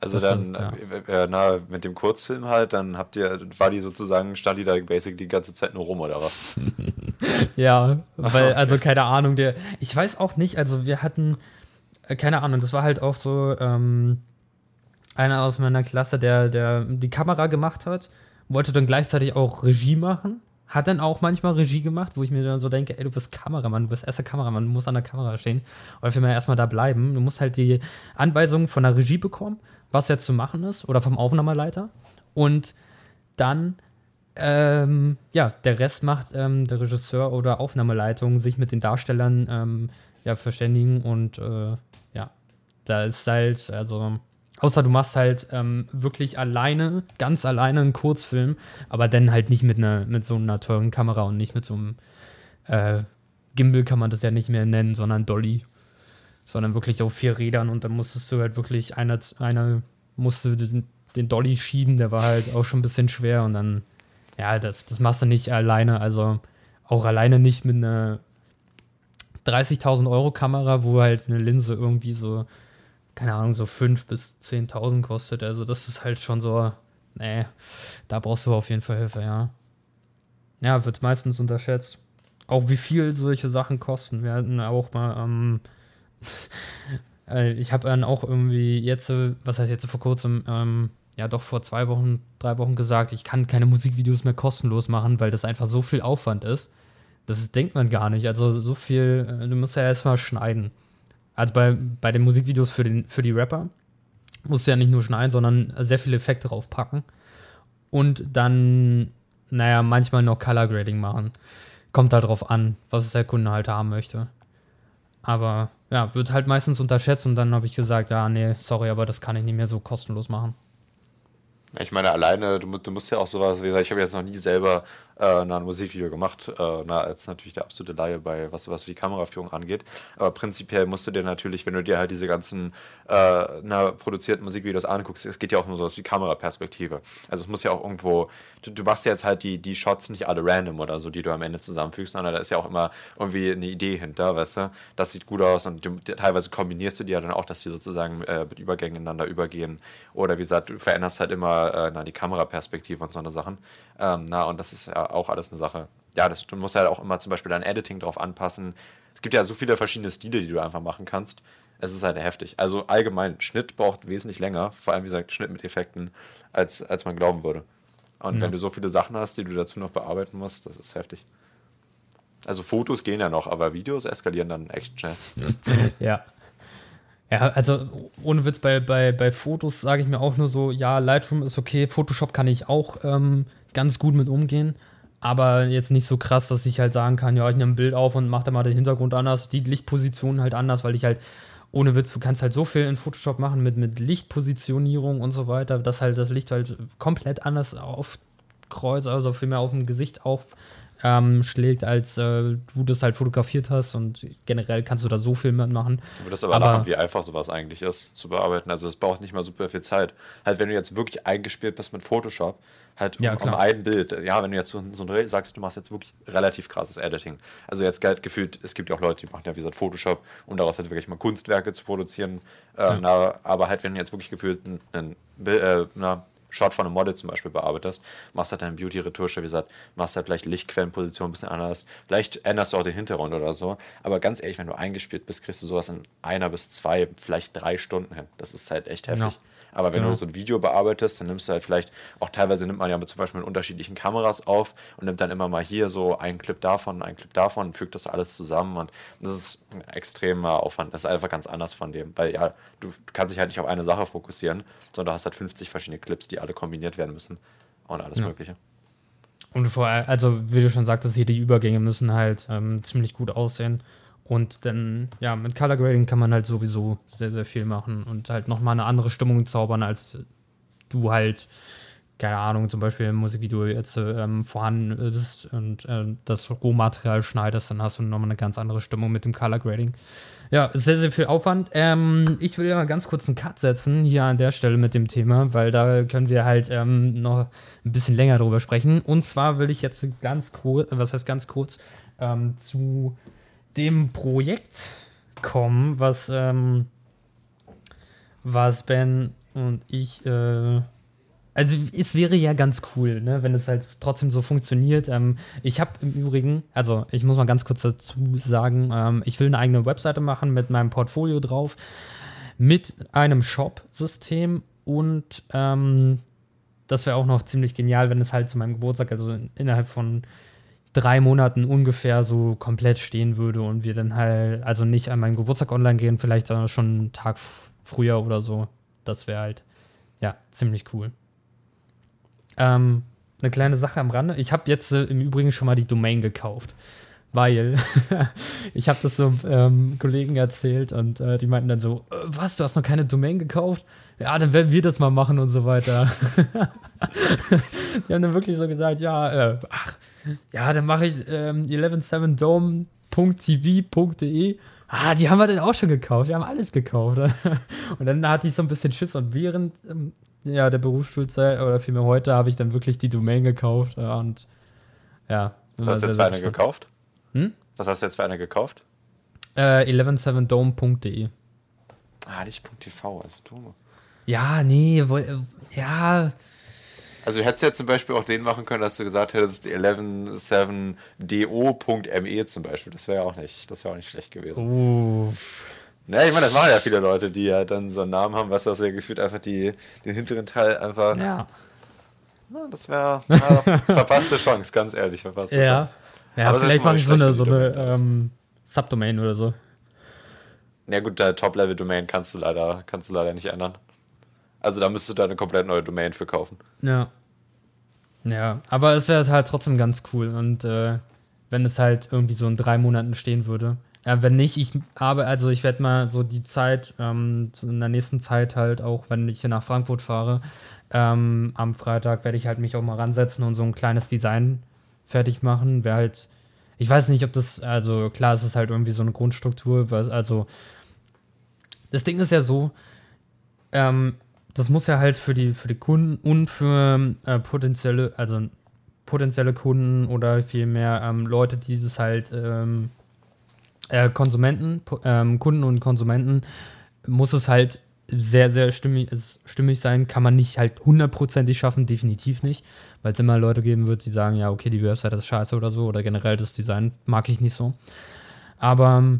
Speaker 1: Also das dann, ja. äh, na, mit dem Kurzfilm halt, dann habt ihr, war die sozusagen, stand die da basically die ganze Zeit nur rum oder was? <laughs>
Speaker 2: ja, weil, also keine Ahnung, der, ich weiß auch nicht, also wir hatten, äh, keine Ahnung, das war halt auch so, ähm, einer aus meiner Klasse, der, der die Kamera gemacht hat, wollte dann gleichzeitig auch Regie machen hat dann auch manchmal Regie gemacht, wo ich mir dann so denke, ey, du bist Kameramann, du bist erster Kameramann, du musst an der Kamera stehen. Oder vielmehr erstmal da bleiben. Du musst halt die Anweisungen von der Regie bekommen, was jetzt zu machen ist, oder vom Aufnahmeleiter. Und dann, ähm, ja, der Rest macht ähm, der Regisseur oder Aufnahmeleitung, sich mit den Darstellern ähm, ja, verständigen und äh, da ist halt, also Außer du machst halt ähm, wirklich alleine, ganz alleine einen Kurzfilm, aber dann halt nicht mit, einer, mit so einer teuren Kamera und nicht mit so einem äh, Gimbal kann man das ja nicht mehr nennen, sondern Dolly. Sondern wirklich auf vier Rädern und dann musstest du halt wirklich, einer, einer musste den, den Dolly schieben, der war halt auch schon ein bisschen schwer und dann, ja, das, das machst du nicht alleine, also auch alleine nicht mit einer 30.000 Euro Kamera, wo halt eine Linse irgendwie so keine Ahnung, so 5.000 bis 10.000 kostet. Also das ist halt schon so, nee, da brauchst du auf jeden Fall Hilfe, ja. Ja, wird meistens unterschätzt. Auch wie viel solche Sachen kosten. Wir hatten auch mal, ähm, <laughs> ich habe dann auch irgendwie jetzt, was heißt jetzt vor kurzem, ähm, ja doch vor zwei Wochen, drei Wochen gesagt, ich kann keine Musikvideos mehr kostenlos machen, weil das einfach so viel Aufwand ist. Das denkt man gar nicht. Also so viel, äh, du musst ja erstmal schneiden. Also bei, bei den Musikvideos für, den, für die Rapper musst du ja nicht nur schneiden, sondern sehr viele Effekte draufpacken. Und dann, naja, manchmal noch Color Grading machen. Kommt halt drauf an, was der Kunde halt haben möchte. Aber ja, wird halt meistens unterschätzt und dann habe ich gesagt, ja, nee, sorry, aber das kann ich nicht mehr so kostenlos machen.
Speaker 1: Ich meine, alleine, du, du musst ja auch sowas, wie gesagt, ich habe jetzt noch nie selber äh, ein Musikvideo gemacht, äh, na, als natürlich der absolute Laie bei was, was die Kameraführung angeht. Aber prinzipiell musst du dir natürlich, wenn du dir halt diese ganzen äh, na, produzierten Musikvideos anguckst, es geht ja auch nur so aus die Kameraperspektive. Also es muss ja auch irgendwo, du, du machst ja jetzt halt die, die Shots nicht alle random oder so, die du am Ende zusammenfügst, sondern da ist ja auch immer irgendwie eine Idee hinter, weißt du? Das sieht gut aus und du, teilweise kombinierst du die ja dann auch, dass die sozusagen äh, mit Übergängen ineinander übergehen. Oder wie gesagt, du veränderst halt immer äh, na, die Kameraperspektive und so eine Sachen. Ähm, na, und das ist ja auch alles eine Sache. Ja, das, du musst ja auch immer zum Beispiel dein Editing drauf anpassen. Es gibt ja so viele verschiedene Stile, die du einfach machen kannst. Es ist halt heftig. Also allgemein, Schnitt braucht wesentlich länger, vor allem wie gesagt, Schnitt mit Effekten, als, als man glauben würde. Und ja. wenn du so viele Sachen hast, die du dazu noch bearbeiten musst, das ist heftig. Also Fotos gehen ja noch, aber Videos eskalieren dann echt schnell. <laughs>
Speaker 2: ja. Ja, also ohne Witz, bei, bei, bei Fotos sage ich mir auch nur so, ja, Lightroom ist okay, Photoshop kann ich auch ähm, ganz gut mit umgehen. Aber jetzt nicht so krass, dass ich halt sagen kann, ja, ich nehme ein Bild auf und mache da mal den Hintergrund anders, die Lichtposition halt anders, weil ich halt, ohne Witz, du kannst halt so viel in Photoshop machen mit, mit Lichtpositionierung und so weiter, dass halt das Licht halt komplett anders aufkreuzt, also viel mehr auf dem Gesicht aufschlägt, ähm, schlägt, als äh, du das halt fotografiert hast und generell kannst du da so viel mitmachen.
Speaker 1: Du würdest aber, aber lachen, wie einfach sowas eigentlich ist zu bearbeiten. Also es braucht nicht mal super viel Zeit. Halt, wenn du jetzt wirklich eingespielt bist mit Photoshop, Halt um, ja, um, ein Bild. Ja, wenn du jetzt so, so ein sagst, du machst jetzt wirklich relativ krasses Editing. Also jetzt gefühlt, es gibt ja auch Leute, die machen ja wie gesagt Photoshop, um daraus halt wirklich mal Kunstwerke zu produzieren. Äh, ja. na, aber halt, wenn du jetzt wirklich gefühlt einen, äh, na, Shot von einem Model zum Beispiel bearbeitest, machst halt deine Beauty-Retusche, wie gesagt, machst halt vielleicht Lichtquellenposition ein bisschen anders, vielleicht änderst du auch den Hintergrund oder so, aber ganz ehrlich, wenn du eingespielt bist, kriegst du sowas in einer bis zwei, vielleicht drei Stunden hin. Das ist halt echt heftig. Ja. Aber wenn ja. du so ein Video bearbeitest, dann nimmst du halt vielleicht, auch teilweise nimmt man ja zum Beispiel mit unterschiedlichen Kameras auf und nimmt dann immer mal hier so einen Clip davon, einen Clip davon und fügt das alles zusammen. Und das ist ein extremer Aufwand. Das ist einfach ganz anders von dem. Weil ja, du kannst dich halt nicht auf eine Sache fokussieren, sondern du hast halt 50 verschiedene Clips, die alle kombiniert werden müssen. Und alles ja. Mögliche.
Speaker 2: Und vor also wie du schon sagtest, hier die Übergänge müssen halt ähm, ziemlich gut aussehen. Und dann, ja, mit Color Grading kann man halt sowieso sehr, sehr viel machen und halt nochmal eine andere Stimmung zaubern, als du halt, keine Ahnung, zum Beispiel im Musikvideo jetzt ähm, vorhanden bist und äh, das Rohmaterial schneidest, dann hast du nochmal eine ganz andere Stimmung mit dem Color Grading. Ja, sehr, sehr viel Aufwand. Ähm, ich will ja mal ganz kurz einen Cut setzen hier an der Stelle mit dem Thema, weil da können wir halt ähm, noch ein bisschen länger drüber sprechen. Und zwar will ich jetzt ganz kurz, was heißt ganz kurz, ähm, zu dem Projekt kommen, was, ähm, was Ben und ich, äh, also es wäre ja ganz cool, ne, wenn es halt trotzdem so funktioniert. Ähm, ich habe im Übrigen, also ich muss mal ganz kurz dazu sagen, ähm, ich will eine eigene Webseite machen mit meinem Portfolio drauf, mit einem Shop-System und ähm, das wäre auch noch ziemlich genial, wenn es halt zu meinem Geburtstag, also innerhalb von drei Monaten ungefähr so komplett stehen würde und wir dann halt, also nicht an meinem Geburtstag online gehen, vielleicht schon einen Tag früher oder so. Das wäre halt, ja, ziemlich cool. Ähm, eine kleine Sache am Rande. Ich habe jetzt äh, im Übrigen schon mal die Domain gekauft, weil <laughs> ich habe das so ähm, Kollegen erzählt und äh, die meinten dann so, äh, was, du hast noch keine Domain gekauft? Ja, dann werden wir das mal machen und so weiter. <laughs> die haben dann wirklich so gesagt, ja, äh, ach, ja, dann mache ich ähm, 117dome.tv.de. Ah, die haben wir dann auch schon gekauft. Wir haben alles gekauft. <laughs> und dann hatte ich so ein bisschen Schiss. Und während ähm, ja, der Berufsschulzeit oder vielmehr heute habe ich dann wirklich die Domain gekauft. Und ja.
Speaker 1: Was hast du jetzt für eine gekauft? Hm? Was hast du jetzt für eine gekauft?
Speaker 2: Äh, 117dome.de.
Speaker 1: Ah, nicht .tv, also du.
Speaker 2: Ja, nee, ja.
Speaker 1: Also du hättest ja zum Beispiel auch den machen können, dass du gesagt hättest 117do.me zum Beispiel. Das wäre ja auch nicht, das wäre auch nicht schlecht gewesen. Uff. Ja, ich meine, das machen ja viele Leute, die ja dann so einen Namen haben, was das ja gefühlt einfach die, den hinteren Teil einfach. Ja. Na, das wäre <laughs> verpasste Chance, ganz ehrlich, verpasste
Speaker 2: ja.
Speaker 1: Chance.
Speaker 2: Ja, Aber vielleicht mache ich so eine, so eine ähm, Subdomain oder so.
Speaker 1: Ja gut, der Top-Level-Domain kannst du leider, kannst du leider nicht ändern. Also da müsstest du da eine komplett neue Domain für kaufen.
Speaker 2: Ja. Ja, aber es wäre halt trotzdem ganz cool. Und äh, wenn es halt irgendwie so in drei Monaten stehen würde. Ja, wenn nicht, ich habe, also ich werde mal so die Zeit, ähm, in der nächsten Zeit halt auch, wenn ich hier nach Frankfurt fahre, ähm, am Freitag werde ich halt mich auch mal ransetzen und so ein kleines Design fertig machen. Wäre halt, ich weiß nicht, ob das, also klar, es ist halt irgendwie so eine Grundstruktur, was, also das Ding ist ja so, ähm, das muss ja halt für die, für die Kunden und für äh, potenzielle, also potenzielle Kunden oder vielmehr ähm, Leute, die dieses halt ähm, äh, Konsumenten, ähm, Kunden und Konsumenten, muss es halt sehr, sehr stimmig, stimmig sein. Kann man nicht halt hundertprozentig schaffen, definitiv nicht, weil es immer Leute geben wird, die sagen, ja, okay, die Website ist scheiße oder so oder generell das Design mag ich nicht so. Aber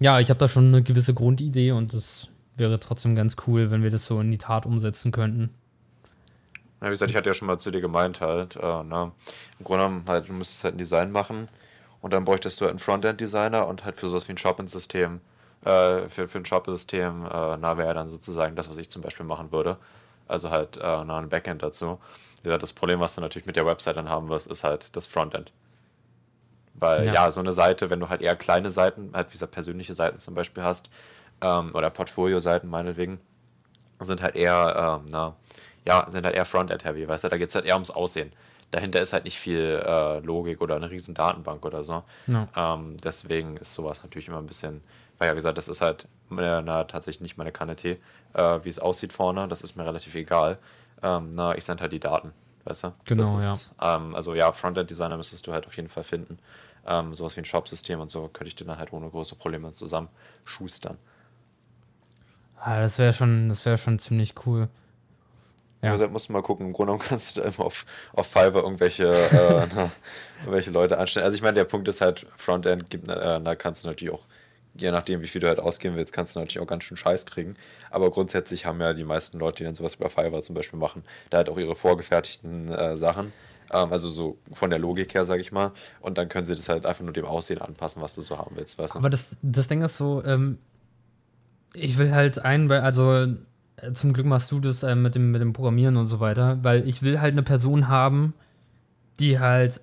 Speaker 2: ja, ich habe da schon eine gewisse Grundidee und das wäre trotzdem ganz cool, wenn wir das so in die Tat umsetzen könnten.
Speaker 1: Ja, wie gesagt, ich hatte ja schon mal zu dir gemeint halt, äh, ne, im Grunde genommen halt, du müsstest halt ein Design machen und dann bräuchtest du halt einen Frontend-Designer und halt für sowas wie ein Shopping-System, äh, für, für ein Shop-System, äh, na, wäre dann sozusagen das, was ich zum Beispiel machen würde. Also halt äh, na, ein Backend dazu. Wie gesagt, das Problem, was du natürlich mit der Website dann haben wirst, ist halt das Frontend. Weil ja. ja. so eine Seite, wenn du halt eher kleine Seiten, halt wie gesagt persönliche Seiten zum Beispiel hast, ähm, oder Portfolio-Seiten meinetwegen, sind halt eher, ähm, na, ja, sind halt eher Frontend-heavy, weißt du, da geht es halt eher ums Aussehen. Dahinter ist halt nicht viel äh, Logik oder eine riesen Datenbank oder so. No. Ähm, deswegen ist sowas natürlich immer ein bisschen, weil ja gesagt, das ist halt äh, na, tatsächlich nicht meine Kanne Tee, äh, wie es aussieht vorne, das ist mir relativ egal. Ähm, na, ich sende halt die Daten, weißt du?
Speaker 2: Genau,
Speaker 1: ist, ja. Ähm, also ja, Frontend-Designer müsstest du halt auf jeden Fall finden. Ähm, sowas wie ein Shop-System und so könnte ich dir dann halt ohne große Probleme zusammen schustern.
Speaker 2: Ah, das wäre schon, das schon ziemlich cool.
Speaker 1: Ja. Deshalb musst du mal gucken, im Grunde genommen <laughs> kannst du da immer auf, auf Fiverr irgendwelche, äh, <laughs> na, irgendwelche Leute anstellen. Also ich meine, der Punkt ist halt, Frontend gibt, äh, da kannst du natürlich auch, je nachdem, wie viel du halt ausgeben willst, kannst du natürlich auch ganz schön Scheiß kriegen. Aber grundsätzlich haben ja die meisten Leute, die dann sowas über Fiverr zum Beispiel machen, da halt auch ihre vorgefertigten äh, Sachen. Ähm, also so von der Logik her, sage ich mal. Und dann können sie das halt einfach nur dem Aussehen anpassen, was du so haben willst. Weißt du?
Speaker 2: Aber das, das Ding ist so, ähm, ich will halt ein, also äh, zum Glück machst du das äh, mit, dem, mit dem Programmieren und so weiter, weil ich will halt eine Person haben, die halt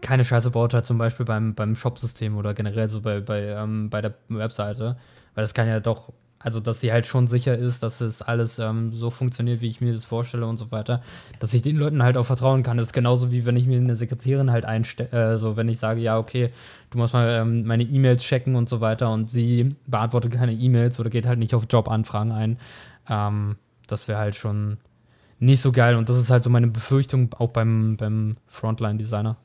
Speaker 2: keine Scheiße baut hat, zum Beispiel beim, beim Shop-System oder generell so bei, bei, ähm, bei der Webseite. Weil das kann ja doch also dass sie halt schon sicher ist, dass es alles ähm, so funktioniert, wie ich mir das vorstelle und so weiter, dass ich den Leuten halt auch vertrauen kann. Das ist genauso wie wenn ich mir eine Sekretärin halt einstelle, äh, so wenn ich sage, ja, okay, du musst mal ähm, meine E-Mails checken und so weiter und sie beantwortet keine E-Mails oder geht halt nicht auf Jobanfragen ein. Ähm, das wäre halt schon nicht so geil und das ist halt so meine Befürchtung auch beim, beim Frontline-Designer.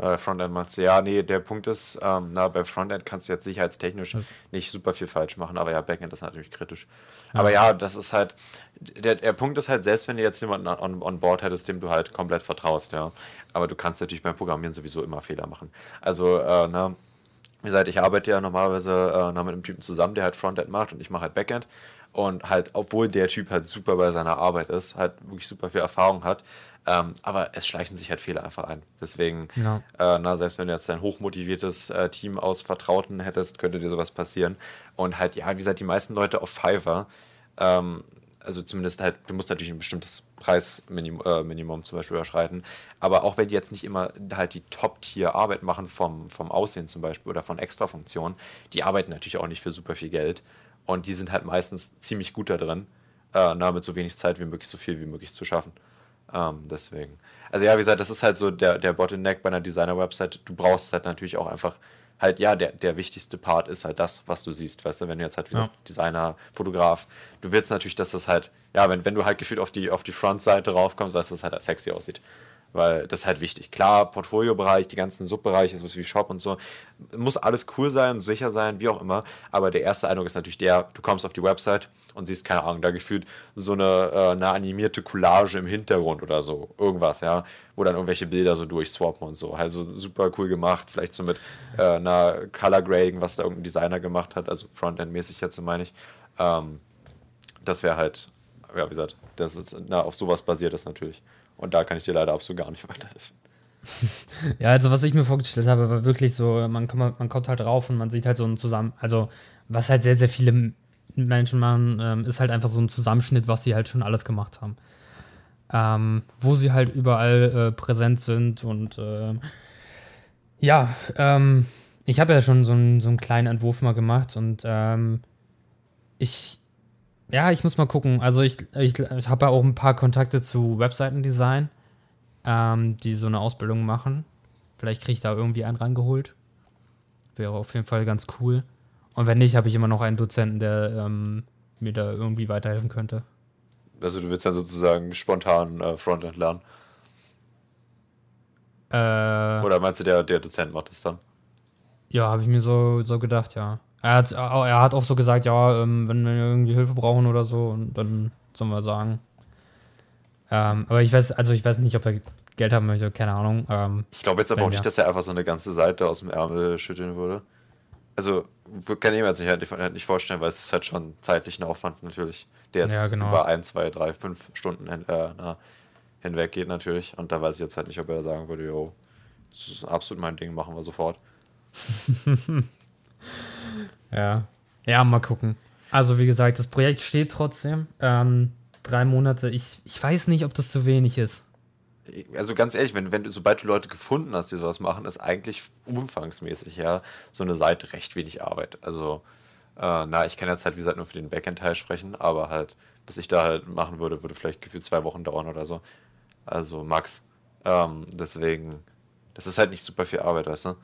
Speaker 1: Äh, Frontend du, ja, nee, der Punkt ist, ähm, na, bei Frontend kannst du jetzt sicherheitstechnisch ja. nicht super viel falsch machen, aber ja, Backend ist natürlich kritisch. Ja. Aber ja, das ist halt, der, der Punkt ist halt, selbst wenn du jetzt jemanden on, on board hättest, dem du halt komplett vertraust, ja, aber du kannst natürlich beim Programmieren sowieso immer Fehler machen. Also, äh, na, wie gesagt, ich arbeite ja normalerweise äh, noch mit einem Typen zusammen, der halt Frontend macht und ich mache halt Backend. Und halt, obwohl der Typ halt super bei seiner Arbeit ist, halt wirklich super viel Erfahrung hat, ähm, aber es schleichen sich halt Fehler einfach ein. Deswegen, ja. äh, na, selbst wenn du jetzt ein hochmotiviertes äh, Team aus Vertrauten hättest, könnte dir sowas passieren. Und halt, ja, wie gesagt, die meisten Leute auf Fiverr, ähm, also zumindest halt, du musst natürlich ein bestimmtes Preisminimum äh, zum Beispiel überschreiten, aber auch wenn die jetzt nicht immer halt die Top-Tier-Arbeit machen vom, vom Aussehen zum Beispiel oder von Extra-Funktionen, die arbeiten natürlich auch nicht für super viel Geld und die sind halt meistens ziemlich gut da drin, äh, na, mit so wenig Zeit wie möglich so viel wie möglich zu schaffen. Ähm, deswegen. Also ja, wie gesagt, das ist halt so der, der Bottleneck bei einer Designer-Website. Du brauchst halt natürlich auch einfach halt, ja, der, der wichtigste Part ist halt das, was du siehst, weißt du, wenn du jetzt halt wie ja. Designer, Fotograf, du willst natürlich, dass das halt, ja, wenn, wenn du halt gefühlt auf die, auf die Frontseite raufkommst, weißt du, dass das halt sexy aussieht weil das ist halt wichtig. Klar, Portfoliobereich, die ganzen Subbereiche, so wie Shop und so, muss alles cool sein, sicher sein, wie auch immer. Aber der erste Eindruck ist natürlich der, du kommst auf die Website und siehst, keine Ahnung, da gefühlt so eine, äh, eine animierte Collage im Hintergrund oder so, irgendwas, ja, wo dann irgendwelche Bilder so durchswappen und so. Also super cool gemacht, vielleicht so mit äh, einer Color Grading, was da irgendein Designer gemacht hat, also Frontend-mäßig jetzt meine ich. Ähm, das wäre halt, ja, wie gesagt, das ist, na, auf sowas basiert das natürlich. Und da kann ich dir leider absolut gar nicht <laughs> weiterhelfen. <laughs>
Speaker 2: ja, also was ich mir vorgestellt habe, war wirklich so, man, kommt, man kommt halt drauf und man sieht halt so ein Zusammen, also was halt sehr, sehr viele Menschen machen, ähm, ist halt einfach so ein Zusammenschnitt, was sie halt schon alles gemacht haben. Ähm, wo sie halt überall äh, präsent sind und äh, ja, ähm, ich habe ja schon so, ein, so einen kleinen Entwurf mal gemacht und ähm, ich ja, ich muss mal gucken. Also ich, ich, ich habe ja auch ein paar Kontakte zu Webseitendesign, ähm, die so eine Ausbildung machen. Vielleicht kriege ich da irgendwie einen rangeholt. Wäre auf jeden Fall ganz cool. Und wenn nicht, habe ich immer noch einen Dozenten, der ähm, mir da irgendwie weiterhelfen könnte.
Speaker 1: Also du willst dann sozusagen spontan äh, Frontend lernen? Äh, Oder meinst du, der, der Dozent macht das dann?
Speaker 2: Ja, habe ich mir so, so gedacht, ja. Er hat, er hat auch so gesagt, ja, ähm, wenn wir irgendwie Hilfe brauchen oder so, dann sollen wir sagen. Ähm, aber ich weiß, also ich weiß nicht, ob er Geld haben möchte, keine Ahnung. Ähm,
Speaker 1: ich glaube jetzt aber auch nicht, dass er einfach so eine ganze Seite aus dem Ärmel schütteln würde. Also, kann ich mir jetzt nicht, halt nicht vorstellen, weil es ist halt schon zeitlich ein Aufwand natürlich, der jetzt ja, genau. über ein, zwei, drei, fünf Stunden hin, äh, na, hinweg geht natürlich. Und da weiß ich jetzt halt nicht, ob er sagen würde, jo, das ist absolut mein Ding, machen wir sofort. <laughs>
Speaker 2: Ja. Ja, mal gucken. Also, wie gesagt, das Projekt steht trotzdem. Ähm, drei Monate. Ich, ich weiß nicht, ob das zu wenig ist.
Speaker 1: Also ganz ehrlich, wenn, wenn sobald du Leute gefunden hast, die sowas machen, ist eigentlich umfangsmäßig ja so eine Seite recht wenig Arbeit. Also, äh, na, ich kann jetzt halt, wie gesagt, nur für den Backend-Teil sprechen, aber halt, was ich da halt machen würde, würde vielleicht gefühlt zwei Wochen dauern oder so. Also Max. Ähm, deswegen, das ist halt nicht super viel Arbeit, weißt du?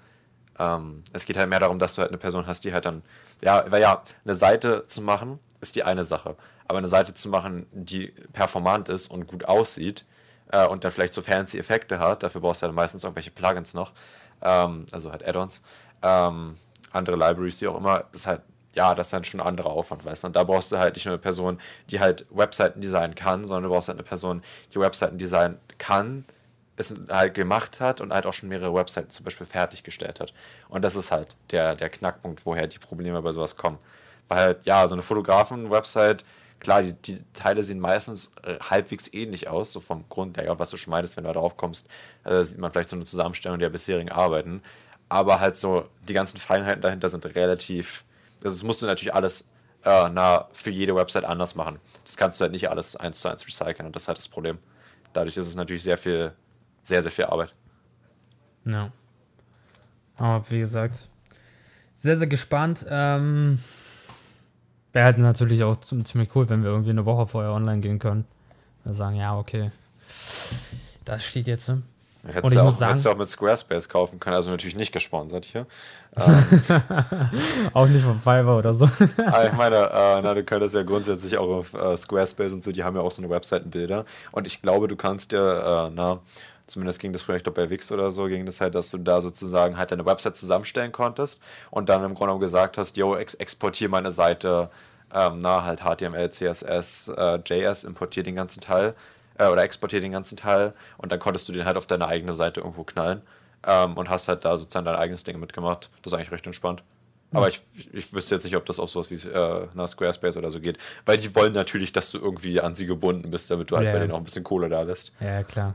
Speaker 1: Ähm, es geht halt mehr darum, dass du halt eine Person hast, die halt dann, ja, weil ja, eine Seite zu machen, ist die eine Sache. Aber eine Seite zu machen, die performant ist und gut aussieht äh, und dann vielleicht so fancy Effekte hat, dafür brauchst du ja meistens irgendwelche Plugins noch, ähm, also halt Add-ons, ähm, andere Libraries, die auch immer, ist halt, ja, das ist dann schon ein anderer Aufwand, weißt du. Und da brauchst du halt nicht nur eine Person, die halt Webseiten designen kann, sondern du brauchst halt eine Person, die Webseiten designen kann, es halt gemacht hat und halt auch schon mehrere Websites zum Beispiel fertiggestellt hat. Und das ist halt der, der Knackpunkt, woher die Probleme bei sowas kommen. Weil halt, ja, so eine Fotografen-Website, klar, die, die, Teile sehen meistens äh, halbwegs ähnlich aus, so vom Grund, ja, was du schon meintest, wenn du da drauf kommst, äh, sieht man vielleicht so eine Zusammenstellung der bisherigen Arbeiten. Aber halt so, die ganzen Feinheiten dahinter sind relativ, also das musst du natürlich alles äh, na, für jede Website anders machen. Das kannst du halt nicht alles eins zu eins recyceln und das ist halt das Problem. Dadurch ist es natürlich sehr viel sehr, sehr viel Arbeit.
Speaker 2: Ja. Aber wie gesagt, sehr, sehr gespannt. Ähm, Wäre halt natürlich auch ziemlich cool, wenn wir irgendwie eine Woche vorher online gehen können. Wir sagen, ja, okay. Das steht jetzt. Ne?
Speaker 1: Hättest, und ich auch, muss sagen, hättest du auch mit Squarespace kaufen können, also natürlich nicht gesponsert hier. Ähm, <laughs>
Speaker 2: auch nicht von Fiverr oder so.
Speaker 1: aber <laughs> ich meine, äh, na, du könntest ja grundsätzlich auch auf äh, Squarespace und so, die haben ja auch so eine Webseitenbilder. Und ich glaube, du kannst ja, äh, na, zumindest ging das vielleicht auch bei Wix oder so, ging das halt, dass du da sozusagen halt deine Website zusammenstellen konntest und dann im Grunde genommen gesagt hast, yo, ex exportiere meine Seite, ähm, na, halt HTML, CSS, äh, JS, importiere den ganzen Teil äh, oder exportiere den ganzen Teil und dann konntest du den halt auf deine eigene Seite irgendwo knallen. ähm, und hast halt da sozusagen dein eigenes Ding mitgemacht. Das ist eigentlich recht entspannt. Aber ich, ich wüsste jetzt nicht, ob das auf sowas wie äh, nach Squarespace oder so geht. Weil die wollen natürlich, dass du irgendwie an sie gebunden bist, damit du halt
Speaker 2: Ja.
Speaker 1: bei denen auch ein bisschen Kohle da lässt.
Speaker 2: Ja, klar.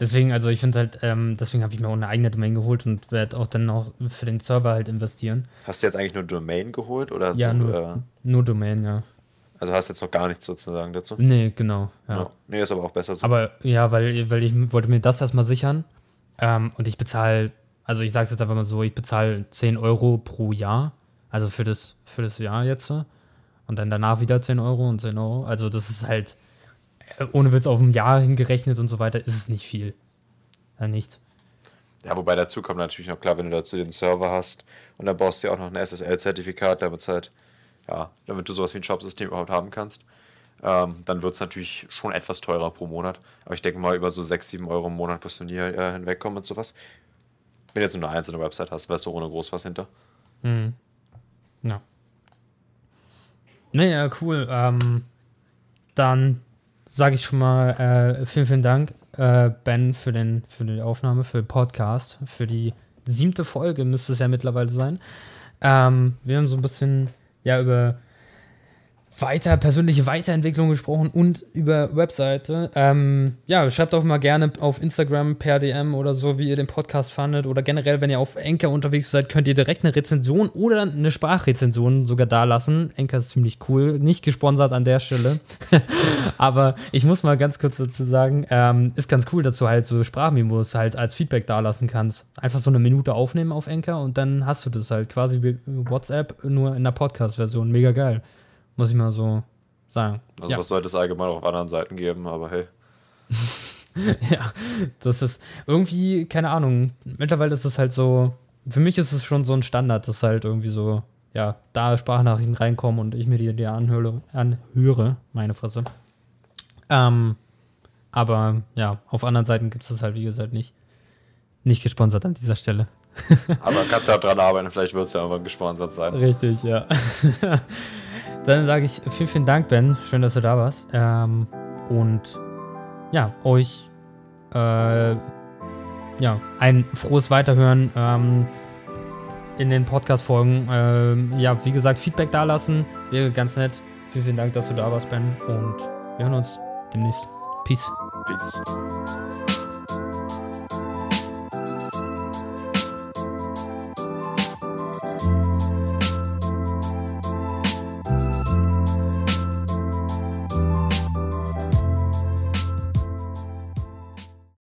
Speaker 2: Deswegen, also ich finde halt, ähm, deswegen habe ich mir auch eine eigene Domain geholt und werde auch dann auch für den Server halt investieren.
Speaker 1: Hast du jetzt eigentlich nur Domain geholt oder
Speaker 2: Ja,
Speaker 1: so,
Speaker 2: nur,
Speaker 1: äh,
Speaker 2: nur Domain, ja.
Speaker 1: also hast jetzt noch gar nichts sozusagen dazu?
Speaker 2: Nee, genau. Ja.
Speaker 1: Ja. Nee, ist aber auch besser so.
Speaker 2: Aber ja, weil, weil ich wollte mir das erstmal sichern. Ähm, und ich bezahle, also ich sage es jetzt einfach mal so, ich bezahle 10 Euro pro Jahr. Also für das, für das Jahr jetzt. Und dann danach wieder 10 Euro und 10 Euro. Also das ist halt, ohne Witz auf ein Jahr hingerechnet und so weiter, ist es nicht viel. Ja, nicht.
Speaker 1: Ja, wobei dazu kommt natürlich noch klar, wenn du dazu den Server hast und dann brauchst du ja auch noch ein SSL-Zertifikat, damit halt, ja, damit du sowas wie ein Shop-System überhaupt haben kannst. Ähm, dann wird es natürlich schon etwas teurer pro Monat. Aber ich denke mal, über so 6, 7 Euro im Monat wirst du nie äh, hinwegkommen mit sowas. Wenn du jetzt nur eine einzelne Website hast, weißt du ohne groß was hinter.
Speaker 2: Mhm. Ja. Naja, cool. Ähm, dann sage ich schon mal äh, vielen, vielen Dank, äh, Ben, für, den, für die Aufnahme, für den Podcast, für die siebte Folge müsste es ja mittlerweile sein. Ähm, wir haben so ein bisschen ja über weiter, persönliche Weiterentwicklung gesprochen und über Webseite. Ähm, ja, schreibt auch mal gerne auf Instagram per DM oder so, wie ihr den Podcast fandet. Oder generell, wenn ihr auf Enker unterwegs seid, könnt ihr direkt eine Rezension oder eine Sprachrezension sogar da lassen. Enker ist ziemlich cool. Nicht gesponsert an der Stelle. <laughs> Aber ich muss mal ganz kurz dazu sagen, ähm, ist ganz cool, dass du halt so Sprachmemos halt als Feedback da lassen kannst. Einfach so eine Minute aufnehmen auf Enker und dann hast du das halt quasi wie WhatsApp, nur in der Podcast-Version. Mega geil. Muss ich mal so sagen.
Speaker 1: Also
Speaker 2: ja.
Speaker 1: was sollte es allgemein auch auf anderen Seiten geben, aber hey. <laughs>
Speaker 2: ja, das ist irgendwie, keine Ahnung, mittlerweile ist es halt so, für mich ist es schon so ein Standard, dass halt irgendwie so, ja, da Sprachnachrichten reinkommen und ich mir die, die anhöre, anhöre, meine Fresse. Ähm, aber ja, auf anderen Seiten gibt es das halt, wie gesagt, nicht. Nicht gesponsert an dieser Stelle.
Speaker 1: Aber kannst ja auch dran arbeiten, vielleicht wird es ja irgendwann gesponsert sein.
Speaker 2: Richtig, ja. <laughs> Dann sage ich vielen, vielen Dank, Ben. Schön, dass du da warst. Ähm, und ja, euch äh, ja, ein frohes Weiterhören ähm, in den Podcast-Folgen. Ähm, ja, wie gesagt, Feedback dalassen. Wäre ganz nett. Vielen, vielen Dank, dass du da warst, Ben. Und wir hören uns demnächst. Peace.
Speaker 1: Peace.